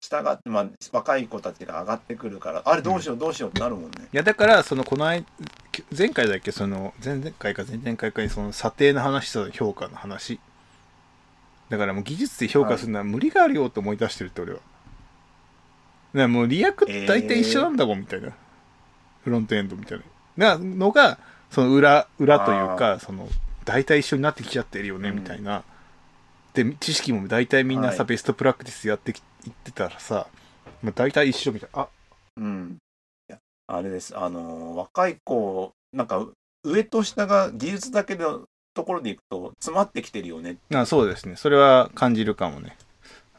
A: 下がまあ若い子たちが上がってくるからあれどうしようどうしようってなるもんね、
B: いやだからそのこの間前回だっけその前々回か前々回かにその査定の話と評価の話。だからもう技術で評価するのは無理があるよと思い出してるって俺は。だからもう React 大体一緒なんだもんみたいな、フロントエンドみたいな。なのがその裏裏というかその大体一緒になってきちゃってるよね
A: うん。
B: みたいな、で知識も大体みんなさ、
A: はい。
B: ベストプラクティスやってきいってたらさ、まあ、大体一緒みたいな。あ。
A: うん。あれです。あのー若い子なんか上と下が技術だけのところでいくと詰まってきてるよね
B: あそうですね。それは感じるかもね。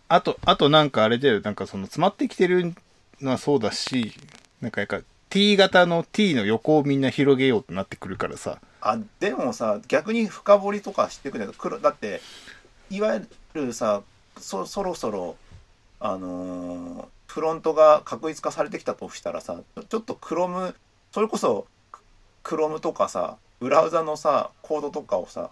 B: あと、あとなんかあれだよ。なんかその詰まってきてるのはそうだし、なんかやっぱ T 型の T の横をみんな広げようとなってくるからさ。
A: あでもさ逆に深掘りとかしてくれる？黒だっていわゆるさそそろそろあのーフロントが確一化されてきたとしたらさちょっとクロムそれこそクロムとかさブラウザのさコードとかをさ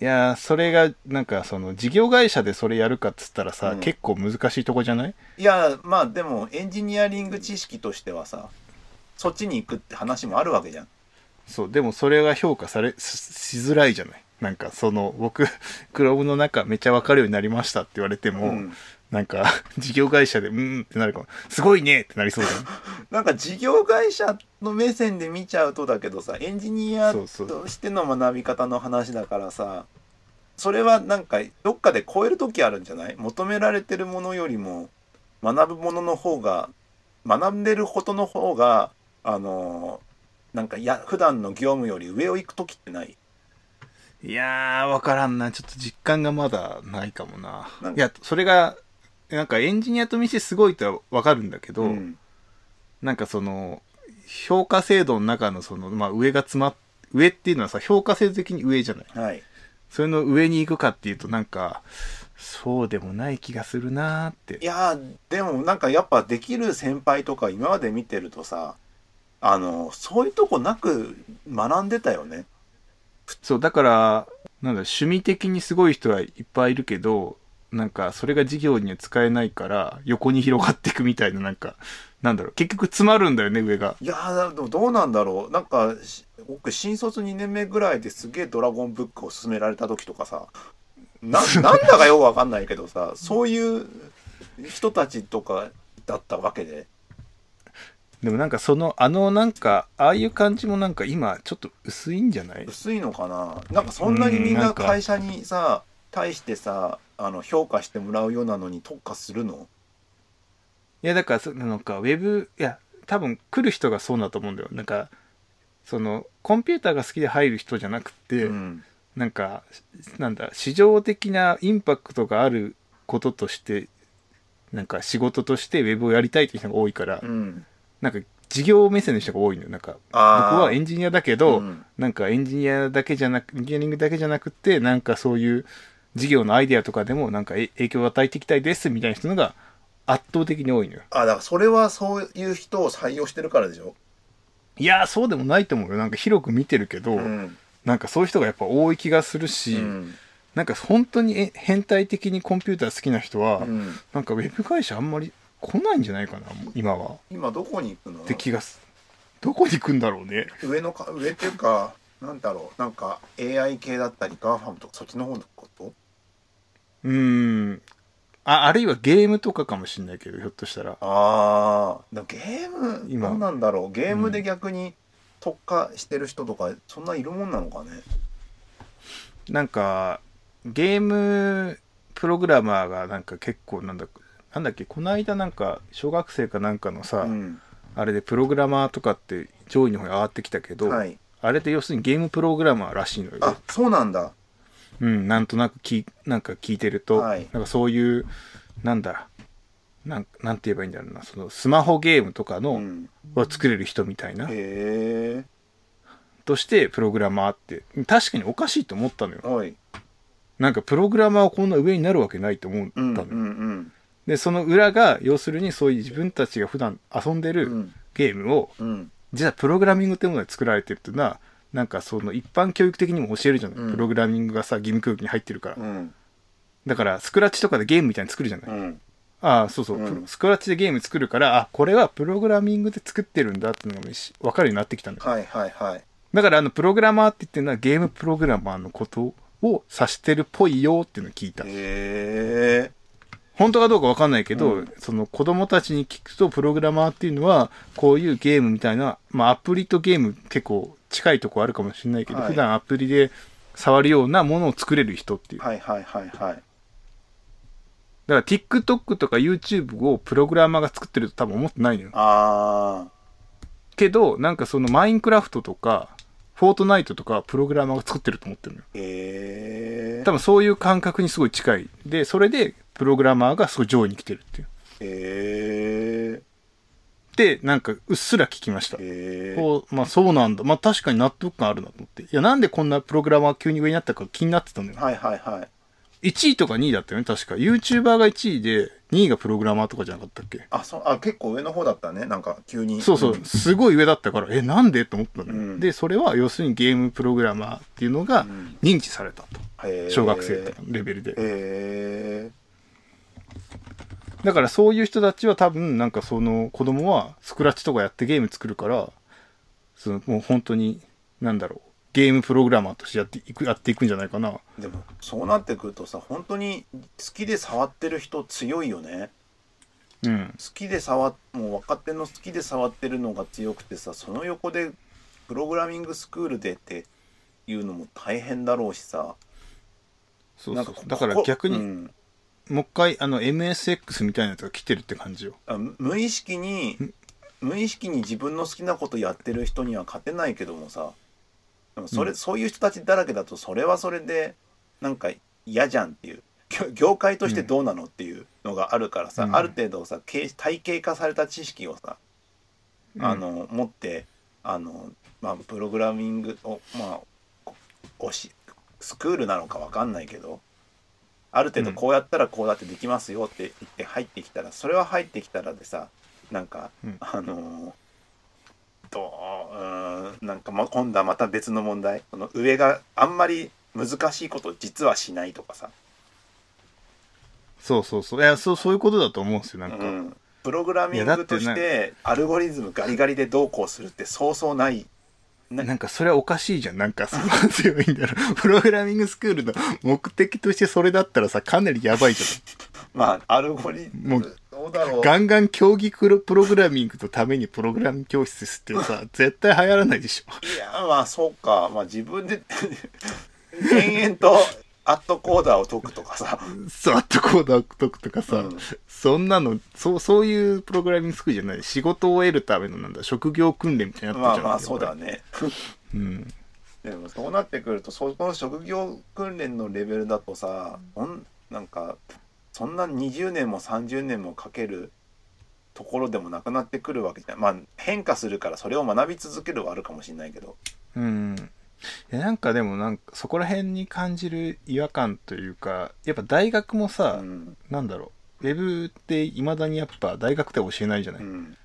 B: いやー、それがなんかその事業会社でそれやるかっつったらさ、
A: うん。
B: 結構難しいとこじゃない？
A: いやまあでもエンジニアリング知識としてはさそっちに行くって話もあるわけじゃん。
B: そう、でもそれが評価され、ししづらいじゃない？なんかその僕、[laughs] クロームの中めっちゃわかるようになりましたって言われても、
A: うん
B: なんか [laughs] 事業会社でうーんってなるかも。すごいねってなりそうじゃん。[laughs]
A: なんか事業会社の目線で見ちゃうとだけどさエンジニアとしての学び方の話だからさそれはなんかどっかで超える時あるんじゃない？求められてるものよりも学ぶものの方が学んでることの方があのなんかや普段の業務より上を行く時ってない？
B: いやー、わからんな。ちょっと実感がまだないかもな
A: なん。
B: いや、それが、なんかエンジニアとしてすごいとはわかるんだけど、
A: うん
B: なんかその、評価制度の中のその、まあ上が詰まっ、上っていうのはさ、評価制度的に上じゃない？
A: はい
B: それの上に行くかっていうとなんか、そうでもない気がするなーって
A: い。やーでもなんかやっぱできる先輩とか今まで見てるとさあのそういうとこなく学んでたよね
B: そう、だから、なんだ、趣味的にすごい人はいっぱいいるけど、なんか、それが事業には使えないから、横に広がっていくみたいな、なんか、なんだろう、結局詰まるんだよね、上が。
A: いやーでもどうなんだろう。なんかし僕新卒2年目ぐらいですげえドラゴンブックを勧められた時とかさな [laughs] なんだかよくわかんないけどさそういう人たちとかだったわけで。
B: でもなんかその、あのなんか、ああいう感じもなんか今、ちょっと薄いんじゃない？
A: 薄いのかな。なんかそんなにみん
B: うんな
A: 会社にさ対してさあの評価してもらうようなのに特化するの？
B: いや、だから、そなんか、ウェブ、いや、多分来る人がそうだと思うんだよ。なんか、その、コンピューターが好きで入る人じゃなくて、
A: うん。
B: なんか、なんだ、市場的なインパクトがあることとして、なんか仕事としてウェブをやりたいっていう人が多いから、
A: うん。
B: なんか事業目線の人が多いのよ。なんか僕はエンジニアだけど、
A: うん。
B: なんかエンジニアだけじゃなくエンジニアリングだけじゃなくてなんかそういう事業のアイデアとかでもなんかえ影響を与えていきたいですみたいな人のが圧倒的に多いのよ。
A: あだからそれはそういう人を採用してるからでしょ？
B: いやーそうでもないと思うよ。なんか広く見てるけど、
A: うん。
B: なんかそういう人がやっぱ多い気がするし、
A: うん。
B: なんか本当にえ変態的にコンピューター好きな人は、
A: うん。
B: なんかウェブ会社あんまり来ないんじゃないかな今は。
A: 今どこに行くの？
B: って気がすどこに行くんだろうね。
A: 上のか上っていうかなんだろう。なんか AI 系だったり GAFAM とかそっちの方の
B: うーん。ああるいはゲームとかかもしれないけどひょっとしたら。
A: ああゲーム
B: 今。
A: どうなんだろう。ゲームで逆に特化してる人とかそんないるもんなのかね。
B: なんかゲームプログラマーがなんか結構なんだなんだっけこの間なんか小学生かなんかのさ、
A: うん。
B: あれでプログラマーとかって上位の方に上がってきたけど、
A: はい
B: あれって要するにゲームプログラマーらしいのよ
A: あそうなんだ
B: うん、なんとなくきなんか聞いてると、
A: はい。
B: なんかそういうなんだなんなんて言えばいいんだろうな。そのスマホゲームとかの、
A: うん。
B: を作れる人みたいな。としてプログラマーって確かにおかしいと思ったのよ。
A: おい。
B: なんかプログラマーはこんな上になるわけないと思ったのよ、
A: うんうんうん。
B: でその裏が要するにそういう自分たちが普段遊んでる
A: うん。
B: ゲームを
A: うん。
B: 実はプログラミングってもので作られてるっていうのはなんかその一般教育的にも教えるじゃない、
A: うん。
B: プログラミングがさ義務教育に入ってるから、
A: うん。
B: だからスクラッチとかでゲームみたいに作るじゃない、
A: うん。
B: ああそうそう、スクラッチでゲーム作るからあこれはプログラミングで作ってるんだっていうのがし分かるようになってきたんだよ。
A: はいはいはい。
B: だからあのプログラマーって言ってるのはゲームプログラマーのことを指してるっぽいよっていうのを聞いた。
A: へえ。
B: 本当かどうか分かんないけど、
A: うん。
B: その子供たちに聞くとプログラマーっていうのはこういうゲームみたいな、まあ、アプリとゲーム結構近いとこあるかもしれないけど、
A: はい。
B: 普段アプリで触るようなものを作れる人っていう。
A: はいはいはいはい。
B: だから TikTok とか YouTube をプログラマーが作ってると多分思ってないのよ。
A: あ
B: けどなんかそのマインクラフトとかフォートナイトとかはプログラマーが作ってると思ってるのよ。
A: え
B: 多分そういう感覚にすごい近い。でそれでプログラマーがすごい上位に来てるっていう。
A: へえ
B: でなんかうっすら聞きました。
A: へえ
B: こうまあそうなんだ。まあ確かに納得感あるなと思って。いやなんでこんなプログラマーが急に上になったか気になってたのよ。
A: はいはいはい。
B: 1位とか2位だったよね確か。YouTuber が1位で2位がプログラマーとかじゃなかったっけ？
A: あそうあ結構上の方だったね。なんか急に。
B: そうそう、
A: ん。
B: すごい上だったからえなんでと思ったのよ、
A: うん。
B: でそれは要するにゲームプログラマーっていうのが
A: うん。
B: 認知されたと。
A: へー。
B: 小学生とかのレベルで。
A: へえ
B: だからそういう人たちは多分なんかその子供はスクラッチとかやってゲーム作るからそのもう本当になんだろうゲームプログラマーとしてやっていくやっていくんじゃないかな。
A: でもそうなってくるとさ本当に好きで触ってる人強いよね。
B: うん。
A: 好きで触っもう若手の好きで触ってるのが強くてさその横でプログラミングスクールでっていうのも大変だろうしさ。
B: そう
A: なんか
B: そうだから逆に、
A: うん
B: もう一回あの MSX みたいなやつが来てるって感じよ。
A: あむ無意識に無意識に自分の好きなことやってる人には勝てないけどもさ。でもそれ、
B: うん。
A: そういう人たちだらけだとそれはそれでなんか嫌じゃんっていう。業業界としてどうなのっていうのがあるからさ、
B: うん。
A: ある程度さ形体系化された知識をさ、あの持ってあの、まあ、プログラミングをまあこおしスクールなのかわかんないけどある程度こうやったらこうやってできますよって言って入ってきたらそれは入ってきたらでさなんか、
B: うん。
A: あのどうんなんかま今度はまた別の問題。その上があんまり難しいことを実はしないとかさ、
B: そうそうそう。いやそうそういうことだと思うんですよなんか、
A: うん、プログラミングとしてアルゴリズムガリガリでどうこうするってそうそうないな
B: なんかそれはおかしいじゃん。なんかそ [laughs] んな強いんだろ。プログラミングスクールの目的としてそれだったらさ、かなりやばいじ
A: まあアルゴリズ
B: もう
A: ムどうだろ
B: ゃん。
A: う
B: ガンガン競技プロプログラミングのためにプログラミング教室ってさ、[laughs] 絶対流行らないでしょ。
A: いやまあそうかまあ自分で [laughs] 延々とアットコーダーを解くとかさ、
B: そう、あとコーダー解くとかさ、
A: うん。
B: そんなの、そう、そういうプログラミングスクールじゃない。仕事を得るためのなんだ、職業訓練みたいになってるじゃん。
A: まあまあそうだね。
B: うん。
A: でもそうなってくるとそこの職業訓練のレベルだとさほんなんかそんな20年も30年もかけるところでもなくなってくるわけじゃん。まあ変化するからそれを学び続けるはあるかもしれないけど。
B: うんいやなんかでもなんかそこら辺に感じる違和感というかやっぱ大学もさ、
A: うん。
B: なんだろうウェブっていまだにやっぱ大学では教えないじゃない、
A: うん。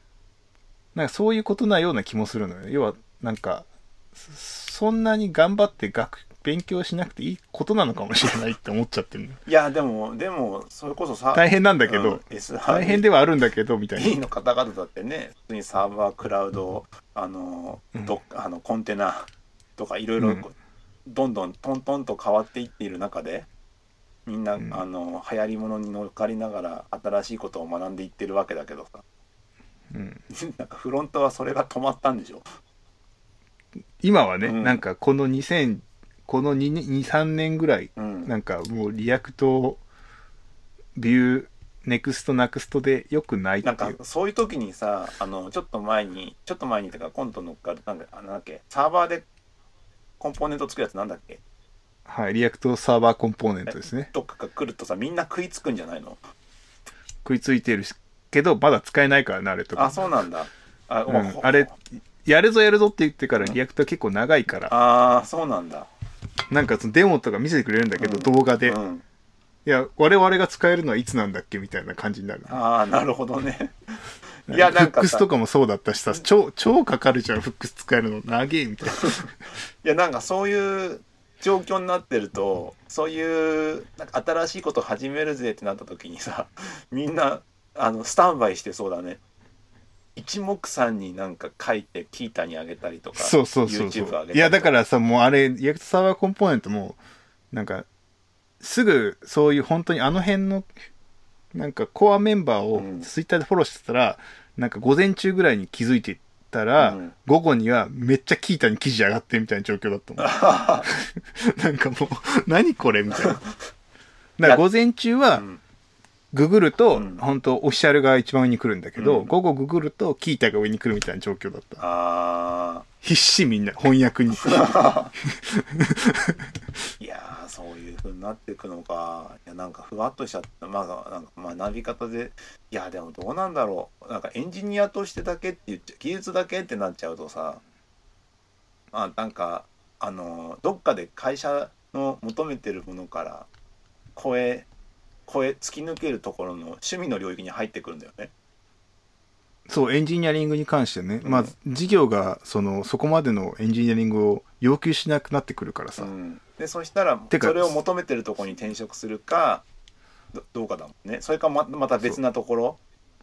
B: なんかそういうことなような気もするのよ要はなんかそそんなに頑張って学勉強しなくていいことなのかもしれないって思っちゃってるの [laughs]
A: いやでもでもそれこそさ
B: 大変なんだけど、
A: うん
B: 大変ではあるんだけどみたいな。
A: の方々だってね普通にサーバークラウドあの
B: うん。
A: どあのコンテナとかいろいろ
B: うん。
A: どんどんトントンと変わっていっている中でみんな、
B: うん。
A: あの流行りものに乗っかりながら新しいことを学んでいってるわけだけどさ。
B: うん、[laughs]
A: なんかフロントはそれが止まったんでしょ？
B: 今はね、
A: うん。
B: なんかこの2000この23年ぐらい
A: うん。
B: なんかもう React Vue Ne xt Nuxt でよくないって
A: なんか
B: いう
A: そういう時にさあのちょっと前にちょっと前にてか今度乗っかるなんだあなんだっけサーバーでコンポーネント作るやつなんだっけ？
B: はい React Server Componentですね。
A: どっかが来るとさみんな食いつくんじゃないの？
B: 食いついてるしけどまだ使えないからねあれとか。
A: あそうなんだ。あ,、
B: うんあれやるぞやるぞって言ってから React は結構長いから、
A: ああそうなんだ。
B: なんかそのデモとか見せてくれるんだけど、
A: うん。
B: 動画で、い
A: うん、
B: や我々が使えるのはいつなんだっけみたいな感じになる
A: ああなるほどねいやなんかさ。
B: Hooks とかもそうだったしさ超超かかるじゃん Hooks 使えるの。長えみたいな。[laughs] い
A: やなんかそういう状況になってるとそういうなんか新しいこと始めるぜってなった時にさみんなあのスタンバイしてそうだね。一目散になんか書いて Qiita にあげたりとか
B: そうそうそうそ
A: YouTube 上げたりと
B: ういやだからさもうあれ React Server Component もなんかすぐそういう本当にあの辺のなんかコアメンバーを
A: うん。
B: ツイッターでフォローしてたら、なんか午前中ぐらいに気づいてたら、
A: うん。
B: 午後にはめっちゃキータに記事上がってみたいな状況だったもん。[laughs] なんかもう何これみたいな。[laughs] だから午前中は
A: うん
B: ググると、
A: うん。
B: 本当オフィシャルが一番上に来るんだけど、
A: うん。
B: 午後ググるとキータが上に来るみたいな状況だった。
A: あ
B: 必死みんな翻訳に。
A: あ [laughs] [laughs] いやーそういう風になっていくのか。いやなんかふわっとしちゃった。まあなんか学び方で。いやでもどうなんだろう。なんかエンジニアとしてだけって言っちゃ技術だけってなっちゃうとさ。まあなんかあのどっかで会社の求めてるものから超え超え突き抜けるところの趣味の領域に入ってくるんだよね。
B: そうエンジニアリングに関してね、
A: うん。
B: まあ事業がそのそこまでのエンジニアリングを要求しなくなってくるからさ、
A: うん、でそしたらそれを求めてるところに転職するかどどうかだもんね。それかままた別なところ。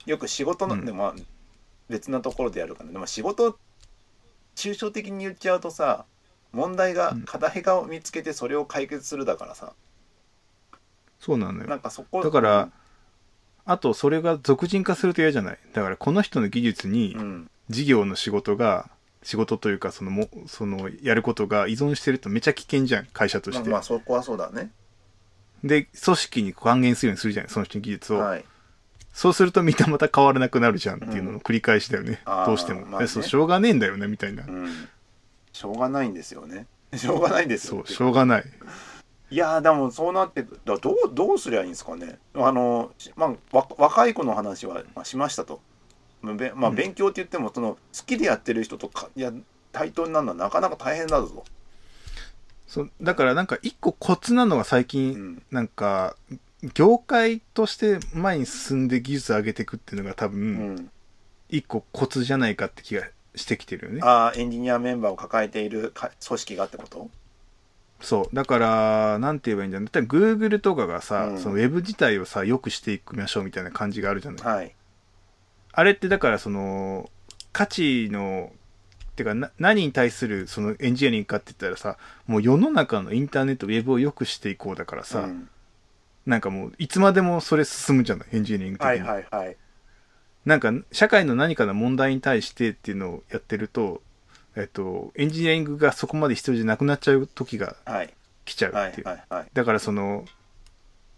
A: よく仕事の、
B: うん。
A: でもまあ別なところでやるかなでも仕事抽象的に言っちゃうとさ問題が
B: うん。
A: 課題が見つけてそれを解決するだからさ
B: そうなのよ。
A: なんかそこ
B: だからあとそれが俗人化すると嫌じゃない？だからこの人の技術に
A: うん。
B: 事業の仕事が仕事というかそのもそのやることが依存してるとめちゃ危険じゃん会社として、
A: まあまあそこはそうだね。
B: で組織に還元するようにするじゃないその人の技術を、
A: はい。
B: そうするとみんなまた変わらなくなるじゃんっていうのの繰り返しだよね、
A: あー
B: どうしても、
A: まあね。
B: えそうしょうがねえんだよねみたいな、
A: うん。しょうがないんですよね。[laughs] しょうがないんですよ
B: そうしょうがない
A: いやーでもそうなってくだどうどうすりゃいいんですかね。あの、しまあ、わ若い子の話は、まあ、しましたと、まあ勉強って言ってもその好きでやってる人とかいや対等になるのはなかなか大変だぞ
B: そうだからなんか一個コツなのが最
A: と、
B: 近、
A: うん、
B: なんか業界として前に進んで技術上げていくっていうのが多
A: う
B: 分
A: ん、
B: 一個コツじゃないかって気がしてきてるよね、
A: ああエンジニアメンバーを抱えているか組織がってこと？
B: そう。だからなんて言えばいいんだろう。例えば Google とかがさ、
A: うん。
B: そのウェブ自体をさ良くしていきましょうみたいな感じがあるじゃない。
A: はい。
B: あれってだからその価値のてかな何に対するそのエンジニアリングかって言ったらさもう世の中のインターネットウェブを良くしていこうだからさ、
A: うん。
B: なんかもういつまでもそれ進むじゃないエンジニアリング的に、
A: はいはいはい。
B: なんか社会の何かの問題に対してっていうのをやってると、えっと、エンジニアリングがそこまで必要じゃなくなっちゃう時が
A: はい。
B: 来ちゃう
A: はい
B: っていう、だからその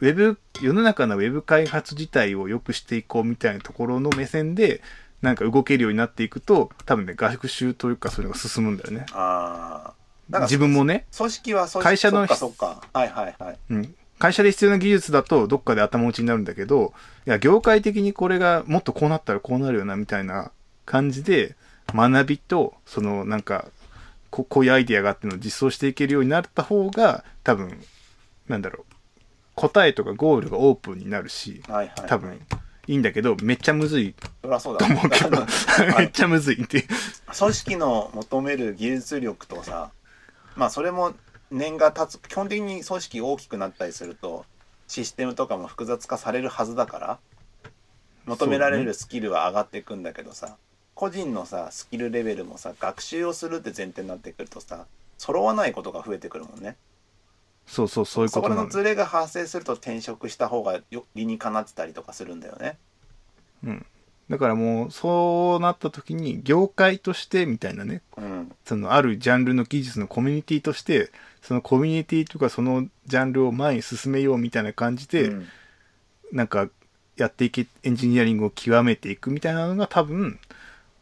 B: ウェブ世の中のウェブ開発自体を良くしていこうみたいなところの目線でなんか動けるようになっていくと多分ね学習というかそれが進むんだよね。
A: ああ
B: 自分もね、
A: 組織は組織
B: 会社の
A: はいはいはい。
B: うん、会社で必要な技術だとどっかで頭打ちになるんだけど、いや、業界的にこれがもっとこうなったらこうなるよな、みたいな感じで、学びと、そのなんか、ここういうアイディアがあってのを実装していけるようになった方が、多分、なんだろう、答えとかゴールがオープンになるし、
A: はいはい。
B: 多分、いいんだけど、めっちゃむずい
A: そりゃそう
B: と
A: だ。
B: 思うけど、[laughs] めっちゃむずいっていう。
A: 組織の求める技術力とさまあそれも年が経つ基本的に組織大きくなったりするとシステムとかも複雑化されるはずだから求められるスキルは上がっていくんだけどさ、個人のさスキルレベルもさ学習をするって前提になってくるとさ揃わないことが増えてくるもんね
B: そうそう、そういう
A: そこと
B: こなの。
A: のズレが発生すると転職した方がよ理にかなってたりとかするんだよね
B: うん。だからもう、そうなった時に、業界としてみたいなね、
A: うん
B: そのあるジャンルの技術のコミュニティとして、そのコミュニティとかそのジャンルを前に進めようみたいな感じで、
A: うん
B: なんかやっていけ、エンジニアリングを極めていくみたいなのが多分、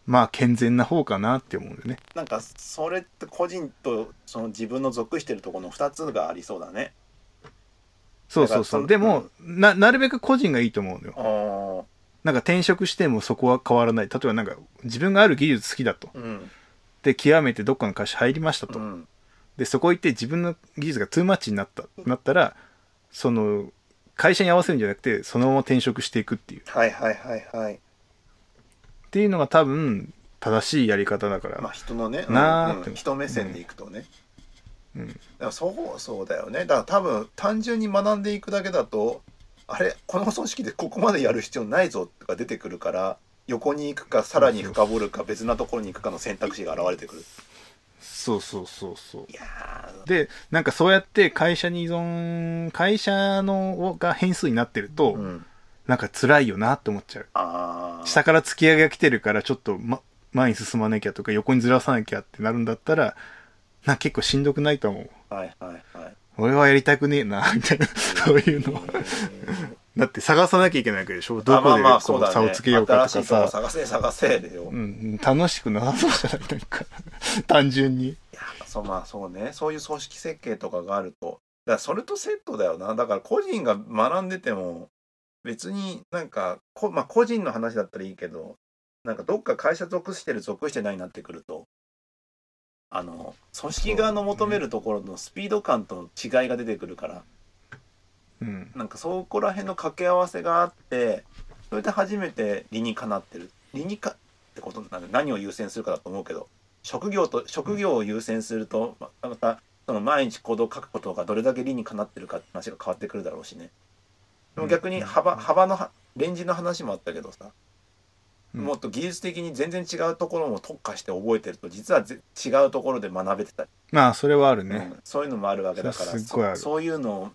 B: まあ健全な方かなって思うんだよね。
A: なんかそれって個人とその自分の属してるところの2つがありそうだね
B: そうそうそう。でも、な、なるべく個人がいいと思うのよ。
A: ああ
B: なんか転職してもそこは変わらない。例えばなんか自分がある技術好きだと。
A: うん
B: で、極めてどっかの会社入りましたと。
A: うん
B: で、そこ行って自分の技術がトゥーマッチになった、なったら、その、会社に合わせるんじゃなくて、そのまま転職していくっていう。っ
A: はいはいはいはい
B: ていうのが多分、正しいやり方だから。
A: まあ人のね、
B: な
A: うんうん人目線でいくとね、
B: うん。
A: だからそうそうだよね。だから多分単純に学んでいくだけだとあれこの組織でここまでやる必要ないぞとか出てくるから横に行くかさらに深掘るか別なところに行くかの選択肢が現れてくる。
B: そうそうそうそう。
A: いやー。
B: で、なんかそうやって会社に依存、会社のが変数になってると、
A: うん
B: なんか辛いよなって思っちゃう。
A: ああ
B: 下から突き上げが来てるから、ちょっと、ま、前に進まなきゃとか、横にずらさなきゃってなるんだったら、な結構しんどくないと思う。
A: はいはいはい。
B: 俺はやりたくねえな、みたいな、そういうの。だって探さなきゃいけないわけでしょ？どこでこう差をつけようかとかさ。
A: 探せ探せでよ、い
B: うん、楽しくなさそうじゃない？なんか、[laughs] 単純に。
A: やそうまあそうね。そういう組織設計とかがあると。だそれとセットだよな。だから個人が学んでても別になんかこ、まあ、個人の話だったらいいけどなんかどっか会社属してる属してないになってくるとあの組織側の求めるところのスピード感と違いが出てくるから
B: うん。
A: なんかそこら辺の掛け合わせがあってそれで初めて理にかなってる理にかってことなんで何を優先するかだと思うけど職業と職業を優先するとままたその毎日行動を書くことがどれだけ理にかなってるかって話が変わってくるだろうしねでも逆に幅幅のはレンジの話もあったけどさ。
B: うん。
A: もっと技術的に全然違うところも特化して覚えてると実はぜ違うところで学べてたり。
B: まあ、それはある
A: う
B: ね。
A: ん。そういうのもあるわけだから
B: そ
A: ういうのを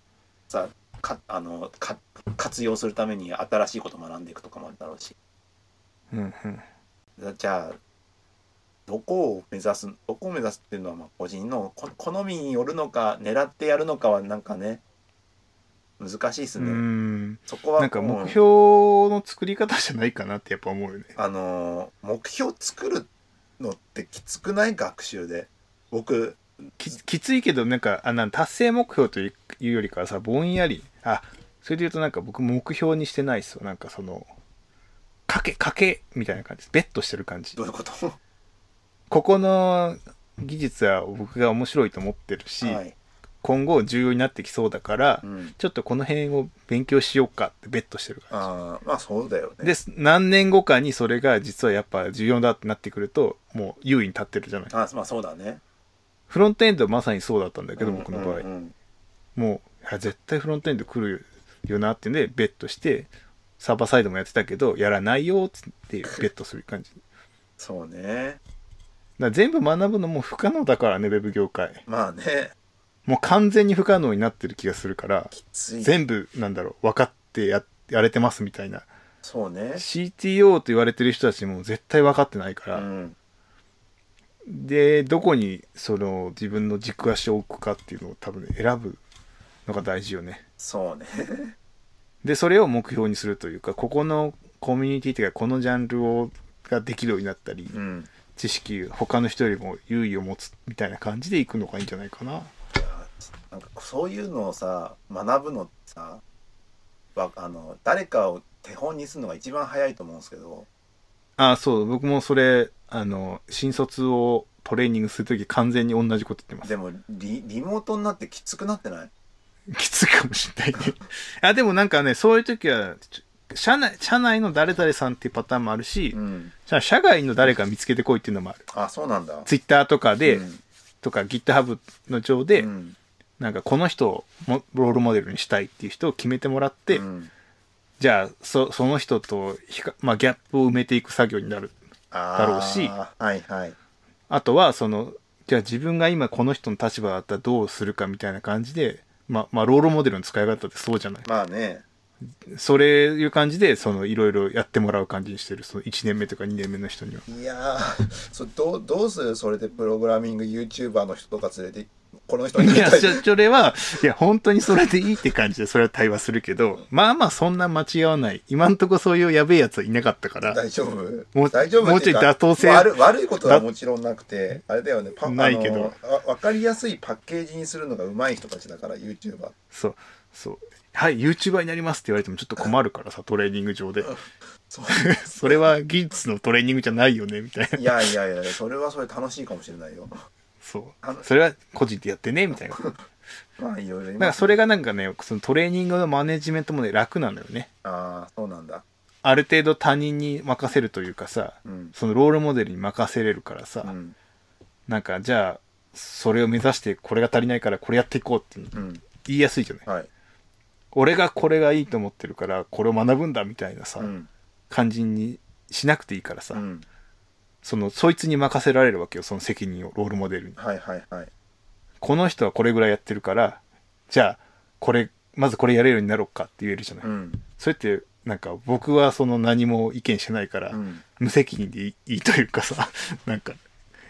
A: さかあのか活用するために新しいことを学んでいくとかもあるだろうし。
B: うんうん。
A: だじゃあどこを目指すどこを目指すっていうのはまあ個人のこ好みによるのか狙ってやるのかはなんかね難しいです
B: う
A: ね、
B: ん。
A: そこは
B: なんか目標の作り方じゃないかなってやっぱ思うよね。
A: あの目標作るのってきつくない学習で？僕
B: ききついけど、なんか、あなん達成目標というよりかはさ、ぼんやり。あ、それで言うとなんか僕目標にしてないっすよ。なんかその、賭け、賭けみたいな感じです。ベットしてる感じ
A: どう。いうこと？
B: ここの技術は僕が面白いと思ってるし、
A: はい、
B: 今後重要になってきそうだから、
A: うん、
B: ちょっとこの辺を勉強しようかってベットしてる感
A: ああまあそうだよね
B: じ。で、何年後かにそれが実はやっぱ重要だってなってくると、もう優位に立ってるじゃない。
A: あまあそうだね
B: フロントエンドはまさにそうだったんだけど、
A: うん
B: 僕の場合。
A: うんうん
B: もう、絶対フロントエンド来るよなってんで、ベットして、サーバーサイドもやってたけど、やらないよってベットする感じ。
A: そうね
B: ら全部学ぶのも不可能だからね、ウェブ業界。
A: まあね
B: もう完全に不可能になってる気がするから、全部、なんだろう、分かってや、やれてますみたいな。
A: そうね
B: CTO と言われてる人たちも絶対分かってないから、
A: うん
B: で、どこにその自分の軸足を置くかっていうのを多分ね選ぶのが大事よね。
A: そうね
B: で、それを目標にするというか、ここのコミュニティというか、このジャンルをができるようになったり、
A: うん
B: 知識、他の人よりも優位を持つみたいな感じでいくのがいいんじゃないかな。
A: なんかそういうのをさ学ぶのってさわあの誰かを手本にするのが一番早いと思うんですけど。
B: あそう僕もそれあの新卒をトレーニングするとき完全に同じこと言ってます。
A: でもリリモートになってきつくなってない？
B: きついかもしれないね。[laughs] あでもなんかねそういう時は社内社内の誰々さんっていうパターンもあるし、
A: うん。
B: 社外の誰か見つけてこいっていうのもある。
A: あそうなんだ。
B: ツイッターとかで、
A: うん。
B: とか GitHub の上で、
A: うん
B: なんかこの人をもロールモデルにしたいっていう人を決めてもらって、
A: うん。
B: じゃあそその人とまあ、ギャップを埋めていく作業になるだろうし
A: はいはい。
B: あとはそのじゃあ自分が今この人の立場だったらどうするかみたいな感じで、まあ、まあロールモデルの使い方ってそうじゃない。
A: まあね
B: それいう感じでそのいろいろやってもらう感じにしてる。その1年目とか2年目の人には。い
A: やーそどうどうするそれでプログラミング YouTuber の人とか連れてこの人に
B: いや、そそれは、いや、本当にそれでいいって感じで、それは対話するけど、まあまあそんな間違わない。今んとこそういうやべえやつはいなかったから、
A: 大丈夫？
B: もう
A: 大丈夫
B: もうちょい妥当性
A: 悪悪いことはもちろんなくてあれだよね。パ
B: ないけど。
A: わ分かりやすいパッケージにするのが上手い人たちだから YouTuber
B: そう、そう。はい、YouTuber になりますって言われてもちょっと困るからさ、トレーニング上で。
A: そう [laughs]
B: それは技術のトレーニングじゃないよね、みたいな。
A: いやいやいやそれはそれ楽しいかもしれないよ
B: そう。それは個人でやってね、みたいな。
A: まあいろいろ
B: らそれがなんかね、そのトレーニングのマネジメントもね、楽なのよね。
A: ああそうなんだ
B: ある程度他人に任せるというかさ、
A: うん
B: そのロールモデルに任せれるからさ、
A: うん
B: なんかじゃあ、それを目指してこれが足りないからこれやっていこうって
A: うん
B: 言いやすいじゃない。
A: はい
B: 俺がこれがいいと思ってるからこれを学ぶんだみたいなさ、
A: うん。
B: 感じにしなくていいからさ、
A: うん。
B: そのそいつに任せられるわけよその責任をロールモデルに。
A: はいはいはい。
B: この人はこれぐらいやってるからじゃあこれまずこれやれるようになろうかって言えるじゃない、
A: うん。
B: それってなんか僕はその何も意見してないから、
A: うん。
B: 無責任でいいいいというかさ [laughs] なんか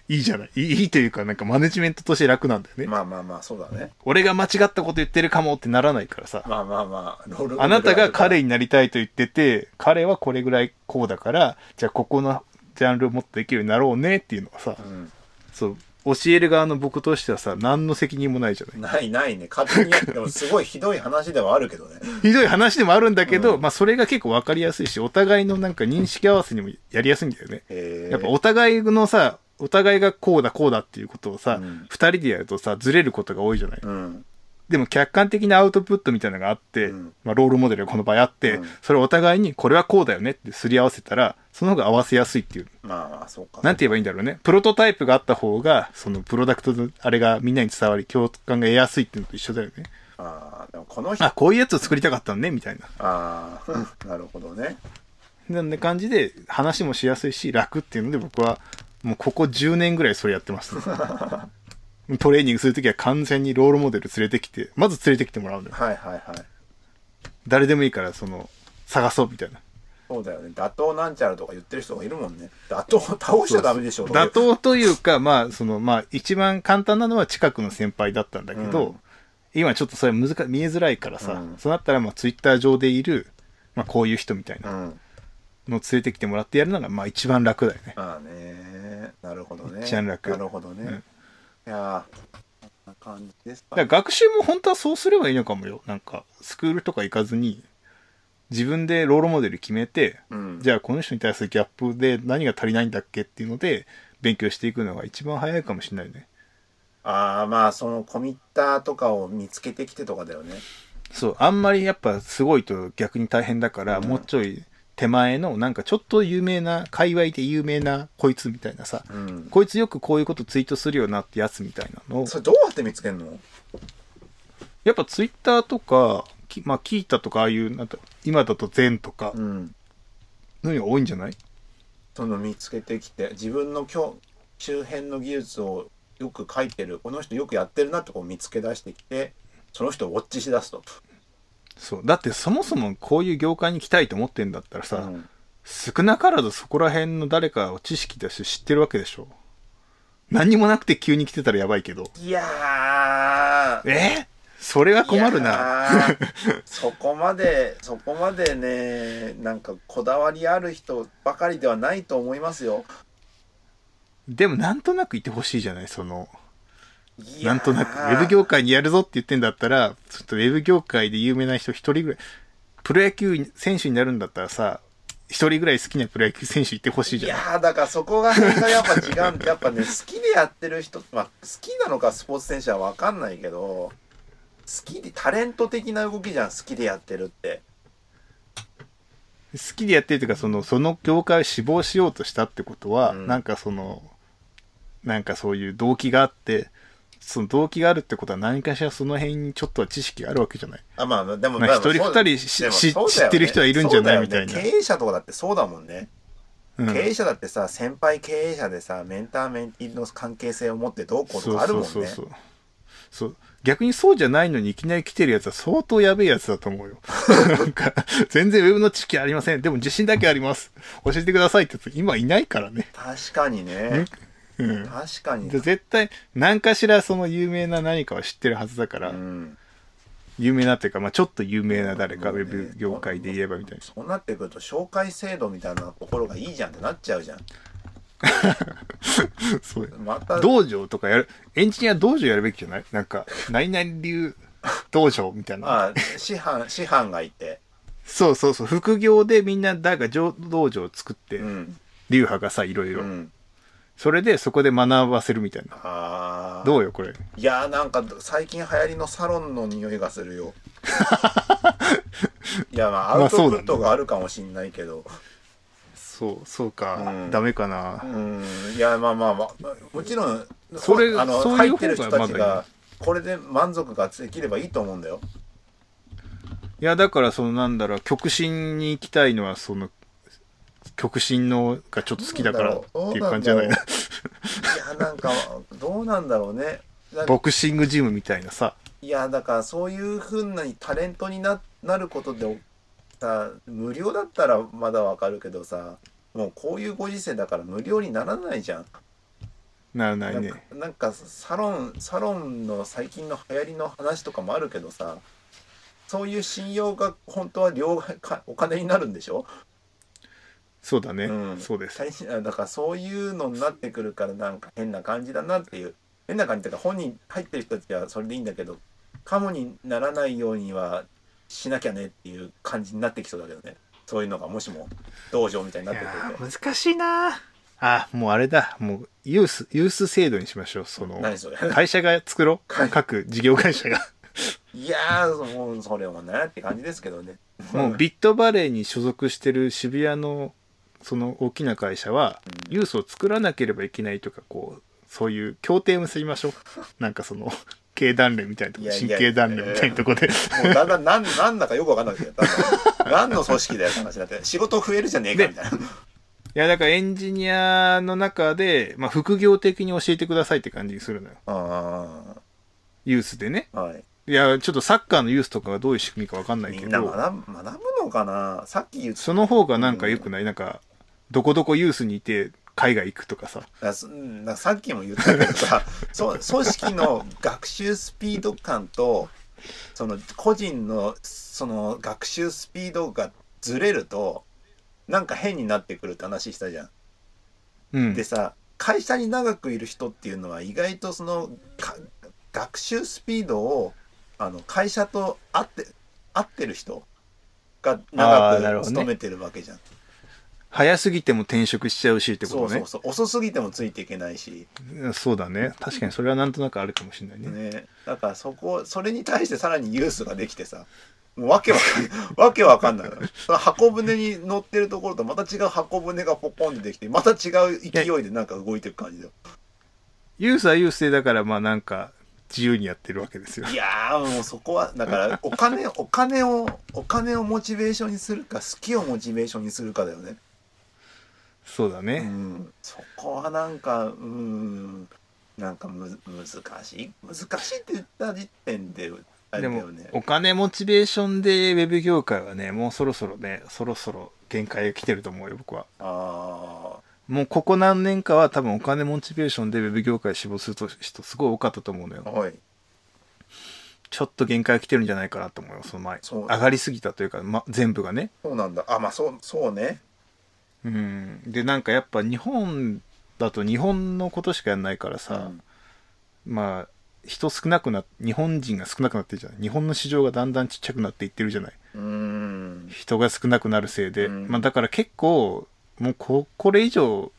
B: いいじゃない。いいいいというかなんかマネジメントとして楽なんだよね、
A: まあまあまあそうだね。
B: 俺が間違ったこと言ってるかもってならないからさ、
A: まあまあまあ
B: あなたが彼
A: に
B: になりたいと言ってて、彼はこれぐらいこうだから、じゃあここのジャンルをもっとできるようになろうねっていうのはさ、
A: うん。
B: そう、教える側の僕としてはさ、何の責任もないじゃない。
A: ないないね。勝手にやってもすごいひどい話ではあるけどね。[laughs]
B: ひどい話でもあるんだけど、
A: うん。
B: まあそれが結構わかりやすいし、お互いのなんか認識合わせにもやりやすいんだよね。
A: えー。
B: やっぱお互いのさ、お互いがこうだこうだっていうことをさ
A: うん、
B: 二、人でやるとさ、ずれることが多いじゃない。
A: うん
B: でも客観的なアウトプットみたいなのがあって、
A: うん
B: まあ、ロールモデルがこの場合あって、
A: うん
B: それをお互いにこれはこうだよねってすり合わせたら、その方が合わせやすいっていう。
A: まあそうか
B: なんて言えばいいんだろうね。プロトタイプがあった方が、そのプロダクトのあれがみんなに伝わり、共感が得やすいっていうのと一緒だよね。
A: ああでもこの人
B: あ、こういうやつを作りたかったのね、みたいな。
A: ああ [laughs] なるほどね
B: なんで感じで話もしやすいし、楽っていうので僕は、もうここ10年ぐらいそれやってます、ね。[laughs] トレーニングするときは完全にロールモデル連れてきて、まず連れてきてもらうのよ。
A: はいはいはい。
B: 誰でもいいから、その、探そうみたいな。
A: そうだよね。打倒なんちゃらとか言ってる人がいるもんね。打倒倒しちゃダメでしょとか。
B: 妥当というか、まあ、その、まあ、一番簡単なのは近くの先輩だったんだけど、
A: うん。
B: 今ちょっとそれ難か見えづらいからさ、
A: うん。
B: そうなったら、まあ、ツイッター上でいる、まあ、こういう人みたいな。
A: うん
B: のを連れてきてもらってやるのが、まあ、一番楽だよね。
A: まあねなるほどね。
B: 一番楽。
A: なるほどね、
B: うん。
A: いや感じですか。
B: だから学習も本当はそうすればいいのかもよ。なんか、スクールとか行かずに、自分でロールモデル決めて、
A: うん。
B: じゃあこの人に対するギャップで何が足りないんだっけっていうので、勉強していくのが一番早いかもしれないね。
A: ああまあそのコミッターとかを見つけてきてとかだよね。
B: そう、あんまりやっぱすごいと逆に大変だから、
A: うん。
B: もうちょい手前の、なんかちょっと有名な、界隈で有名なこいつみたいなさ、
A: うん。
B: こいつよくこういうことツイートするよなってやつみたいなのを、
A: それどうやって見つけんの？
B: やっぱツイッターとか、きまあ聞いたとか、ああいう、なんだ今だと善とか
A: うん。
B: のが多いんじゃない？
A: その見つけてきて自分の今日周辺の技術をよく書いてるこの人よくやってるなってこう見つけ出してきてその人をウォッチしだすと
B: そう。だってそもそもこういう業界に来たいと思ってんだったらさ、
A: うん
B: 少なからずそこら辺の誰かを知識だし知ってるわけでしょ。何にもなくて急に来てたらやばいけど。
A: いやー
B: え？それは困る
A: い
B: な。
A: そこまでそこまでねなんかこだわりある人ばかりではないと思いますよ
B: でもなんとなくいてほしいじゃない？その、なんとなく、ウェブ業界にやるぞって言ってんだったら、ちょっとウェブ業界で有名な人一人ぐらい、プロ野球選手になるんだったらさ、一人ぐらい好きなプロ野球選手いてほしい
A: い
B: じゃん。
A: やーだからそこがやっぱ違うんやっぱね好きでやってる人まあ好きなのかスポーツ選手は分かんないけど好きでタレント的な動きじゃん好きでやってるって。
B: 好きでやってるというか、その、その業界を志望しようとしたってことは、
A: うん。
B: なんかその、なんかそういう動機があって、その動機があるってことは何かしらその辺にちょっとは知識があるわけじゃない。
A: あまあでも
B: まあ一人二人
A: ね。
B: 知ってる人はいるんじゃない
A: ね
B: みたいな。
A: 経営者とかだってそうだもんね、
B: うん、
A: 経営者だってさ先輩経営者でさメンターメンティーの関係性を持ってどうこうとかあるもんね。
B: そうそうそうそうそう逆にそうじゃないのにいきなり来てるやつは相当やべえやつだと思うよ。[laughs] なんか全然ウェブの知識ありません。でも自信だけあります。教えてくださいってやつ今いないからね、
A: 確かにね
B: うん、
A: 確かに。
B: で絶対何かしらその有名な何かは知ってるはずだから、
A: うん。
B: 有名なっていうか、まあ、ちょっと有名な誰か、
A: うん
B: ウェブ業界で言えばみたいな。
A: そうなってくると紹介制度みたいなところがいいじゃんってなっちゃうじゃん。[laughs]
B: そう。よ
A: また。
B: 道場とかやるエンジニア道場やるべきじゃない？なんか何々流道場みたいな。[laughs]
A: あ師範師範がいて。
B: そうそうそう。副業でみんな誰か道場を作って、
A: うん。
B: 流派がさいろいうろ、
A: ん
B: それでそこで学ばせるみたいな。どうよこれ。
A: いやーなんか最近流行りのサロンの匂いがするよ。[laughs] いやまあアウトプットがあるかもしんないけど、
B: そうそうか、
A: うん。
B: ダメかな、
A: うん。いやまあまあまあもちろん
B: それ
A: あの入ってる人たちがこれで満足ができればいいと思うんだよ。
B: いやだからそのなんだろう極真に行きたいのはその極真のがちょっと好きだからっていう感じじゃない
A: な。いやなんかどうなんだろうね。な
B: ボクシングジムみたいなさ。
A: いやだからそういうふうなタレントにななることでさ無料だったらまだわかるけどさもうこういうご時世だから無料にならないじゃん。
B: ならないね。
A: なんかサロンサロンの最近の流行りの話とかもあるけどさそういう信用が本当は両かお金になるんでしょ？
B: そうだね、
A: うん。
B: そうです。
A: だからそういうのになってくるからなんか変な感じだなっていう。変な感じというか本人入ってる人たちはそれでいいんだけどカモにならないようにはしなきゃねっていう感じになってきそうだけどね。そういうのがもしも道場みたいにないって
B: や
A: くると。
B: ー難しいな。あもうあれだ。もうユースユース制度にしましょう。その会社が作ろう。
A: はい。
B: 各事業会社が。
A: いやーもうそれもねって感じですけどね。
B: もうビットバレーに所属してる渋谷のその大きな会社は
A: うん。
B: ユースを作らなければいけないとかこうそういう協定を結びましょう。[laughs] なんかその経団連みたいなとこ神経団連みたいなとこで。
A: もうだんだんなんなんだかよくわかんなくて [laughs] だんだん何の組織だよって話になって。仕事増えるじゃねえかみたいな。い
B: やだからエンジニアの中で、まあ、副業的に教えてくださいって感じにするのよ。
A: あ
B: ユースでね。
A: あはい。
B: いやちょっとサッカーのユースとかがどういう仕組みかわかんない
A: みんな
B: けど
A: 学ぶのかな？さっき言って
B: その方がなんか良くない？なんかどこどこユースにいて海外行くとかさ
A: だすうんださっきも言ったけどさ [laughs] そう組織の学習スピード感とその個人のその学習スピードがずれるとなんか変になってくるって話したじゃん。
B: うん
A: でさ会社に長くいる人っていうのは意外とそのか学習スピードをあの会社と合って合ってる人が
B: あ
A: 長く勤めてるわけじゃん。
B: 早すぎても転職しちゃうしってことね。
A: そうそうそう。遅すぎてもついていけないし。
B: うんそうだね。確かにそれはなんとなくあるかもしれないね。
A: ね、だからそこそれに対してさらにユースができてさ。もうわけわかんない [laughs] わけわかんないその箱舟に乗ってるところとまた違う箱舟がポコンってできてまた違う勢いでなんか動いてる感じだよ。
B: ユースはユースでだからまあなんか自由にやってるわけですよ。
A: いやーもうそこはだからお金お金をお金をモチベーションにするか好きをモチベーションにするかだよね。う
B: そうだね、
A: んそこはなんかうんなんかむ難しい。難しいって言った時点であれ
B: でもお金モチベーションでウェブ業界はねもうそろそろねそろそろ限界が来てると思うよ僕は。
A: ああ
B: もうここ何年かは多分お金モチベーションでウェブ業界志望する人すごい多かったと思うのよ。
A: はい。
B: ちょっと限界が来てるんじゃないかなと思うよその前。
A: そう
B: 上がりすぎたというか、ま、全部がね。
A: そうなんだ。あ、まあそう、そうね。
B: うん。でなんかやっぱ日本だと日本のことしかやんないからさ、まあ人少なくな日本人が少なくなってるじゃない。日本の市場がだんだんちっちゃくなっていってるじゃない。
A: うん。
B: 人が少なくなるせいで、
A: うん。
B: まあ、だから結構もうここれ以上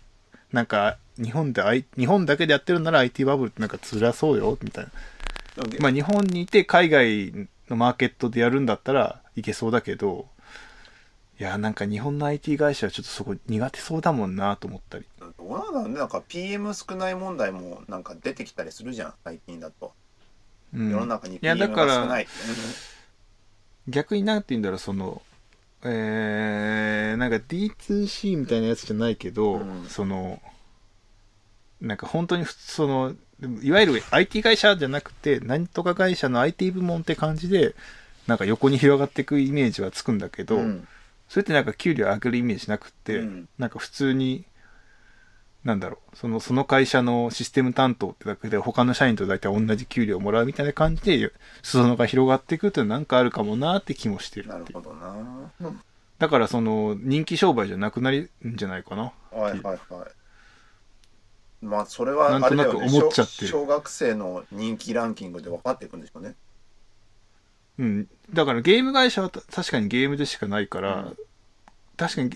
B: なんか日本で、I、日本だけでやってるなら IT バブルってなんか辛そうよみたいな。まあ日本にいて海外のマーケットでやるんだったらいけそうだけどいやなんか日本の IT 会社はちょっとそこ苦手そうだもんなと思ったり。
A: どうなんだねなんか PM 少ない問題もなんか出てきたりするじゃん最近だと、
B: うん。
A: 世の中に
B: いや
A: PM
B: だから
A: が少ない。
B: 逆になんて言うんだろうそのえー、なんか D2C みたいなやつじゃないけど、
A: うん。
B: そのなんか本当に普通そのいわゆる IT 会社じゃなくて何とか会社の IT 部門って感じでなんか横に広がっていくイメージはつくんだけど、
A: うん
B: それってなんか給料上げるイメージなくって、
A: うん。
B: なんか普通になんだろうそのその会社のシステム担当ってだけで他の社員と大体同じ給料をもらうみたいな感じで裾野が広がっていくってなんかあるかもなって気もしてる
A: なるほどな、
B: だからその人気商売じゃなくなるんじゃないかな
A: はいはいはい。まあそれは
B: なんとなく
A: あれだよね
B: 思っちゃって
A: 小学生の人気ランキングで分かっていくんでしょうね
B: うん。だからゲーム会社はた確かにゲームでしかないから、
A: うん。
B: 確かに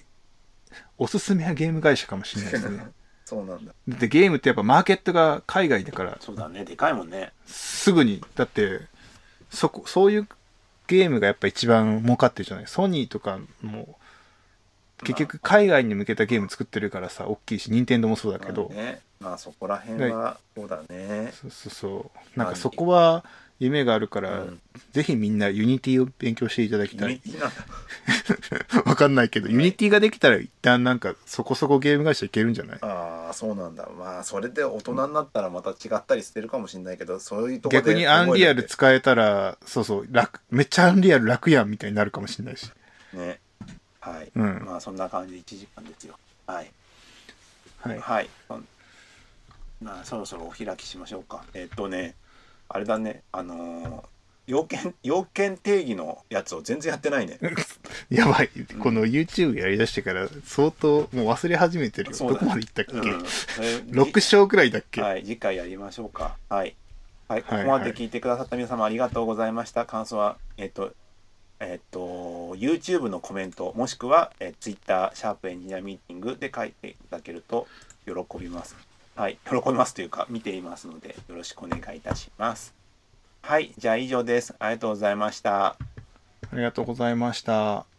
B: おすすめはゲーム会社かもしれないですね。[laughs]
A: そうなんだ。
B: だってゲームってやっぱマーケットが海外だから
A: そうだね。でかいもんね。
B: すぐにだってそこそういうゲームがやっぱ一番儲かってるじゃない。ソニーとかも結局海外に向けたゲーム作ってるからさ大きいし任天堂もそうだけど、
A: まあね。まあそこら辺はそうだね。
B: そうそうそう。なんかそこは夢があるから、
A: うん。
B: ぜひみんな Unity を勉強していただき
A: ユ
B: たい [laughs] わかんないけど、 Unity ができたら一旦なんかそこそこゲーム会社いけるんじゃない？
A: ああそうなんだ。まあそれで大人になったらまた違ったりしてるかもしれないけどそういうとこ
B: 逆にアンリアル
A: 覚
B: 使えたらそうそう楽めっちゃアンリアル楽やんみたいになるかもしれないし。
A: ね。はい、
B: うん。
A: まあそんな感じで1時間ですよ。はい。
B: はい。
A: はい。まあ、そろそろお開きしましょうか。えっとね、あれだね、あのー要件、要件定義のやつを全然やってないね。[laughs]
B: やばいこの YouTube やりだしてから相当もう忘れ始めてるよ、
A: ね
B: どこまでいったっけ、
A: うん。それ
B: 6章くらいだっけ、
A: はい、次回やりましょうか。はい。はい、こ
B: はい
A: こまで聞いてくださった皆様ありがとうございました。感想は、えっと、えっと、YouTube のコメント、もしくは、え Twitter、シャープエンジニアミーティングで書いていただけると喜びます。はい、喜びますというか、見ていますので、よろしくお願いいたします。はい、じゃあ以上です。ありがとうございました。
B: ありがとうございました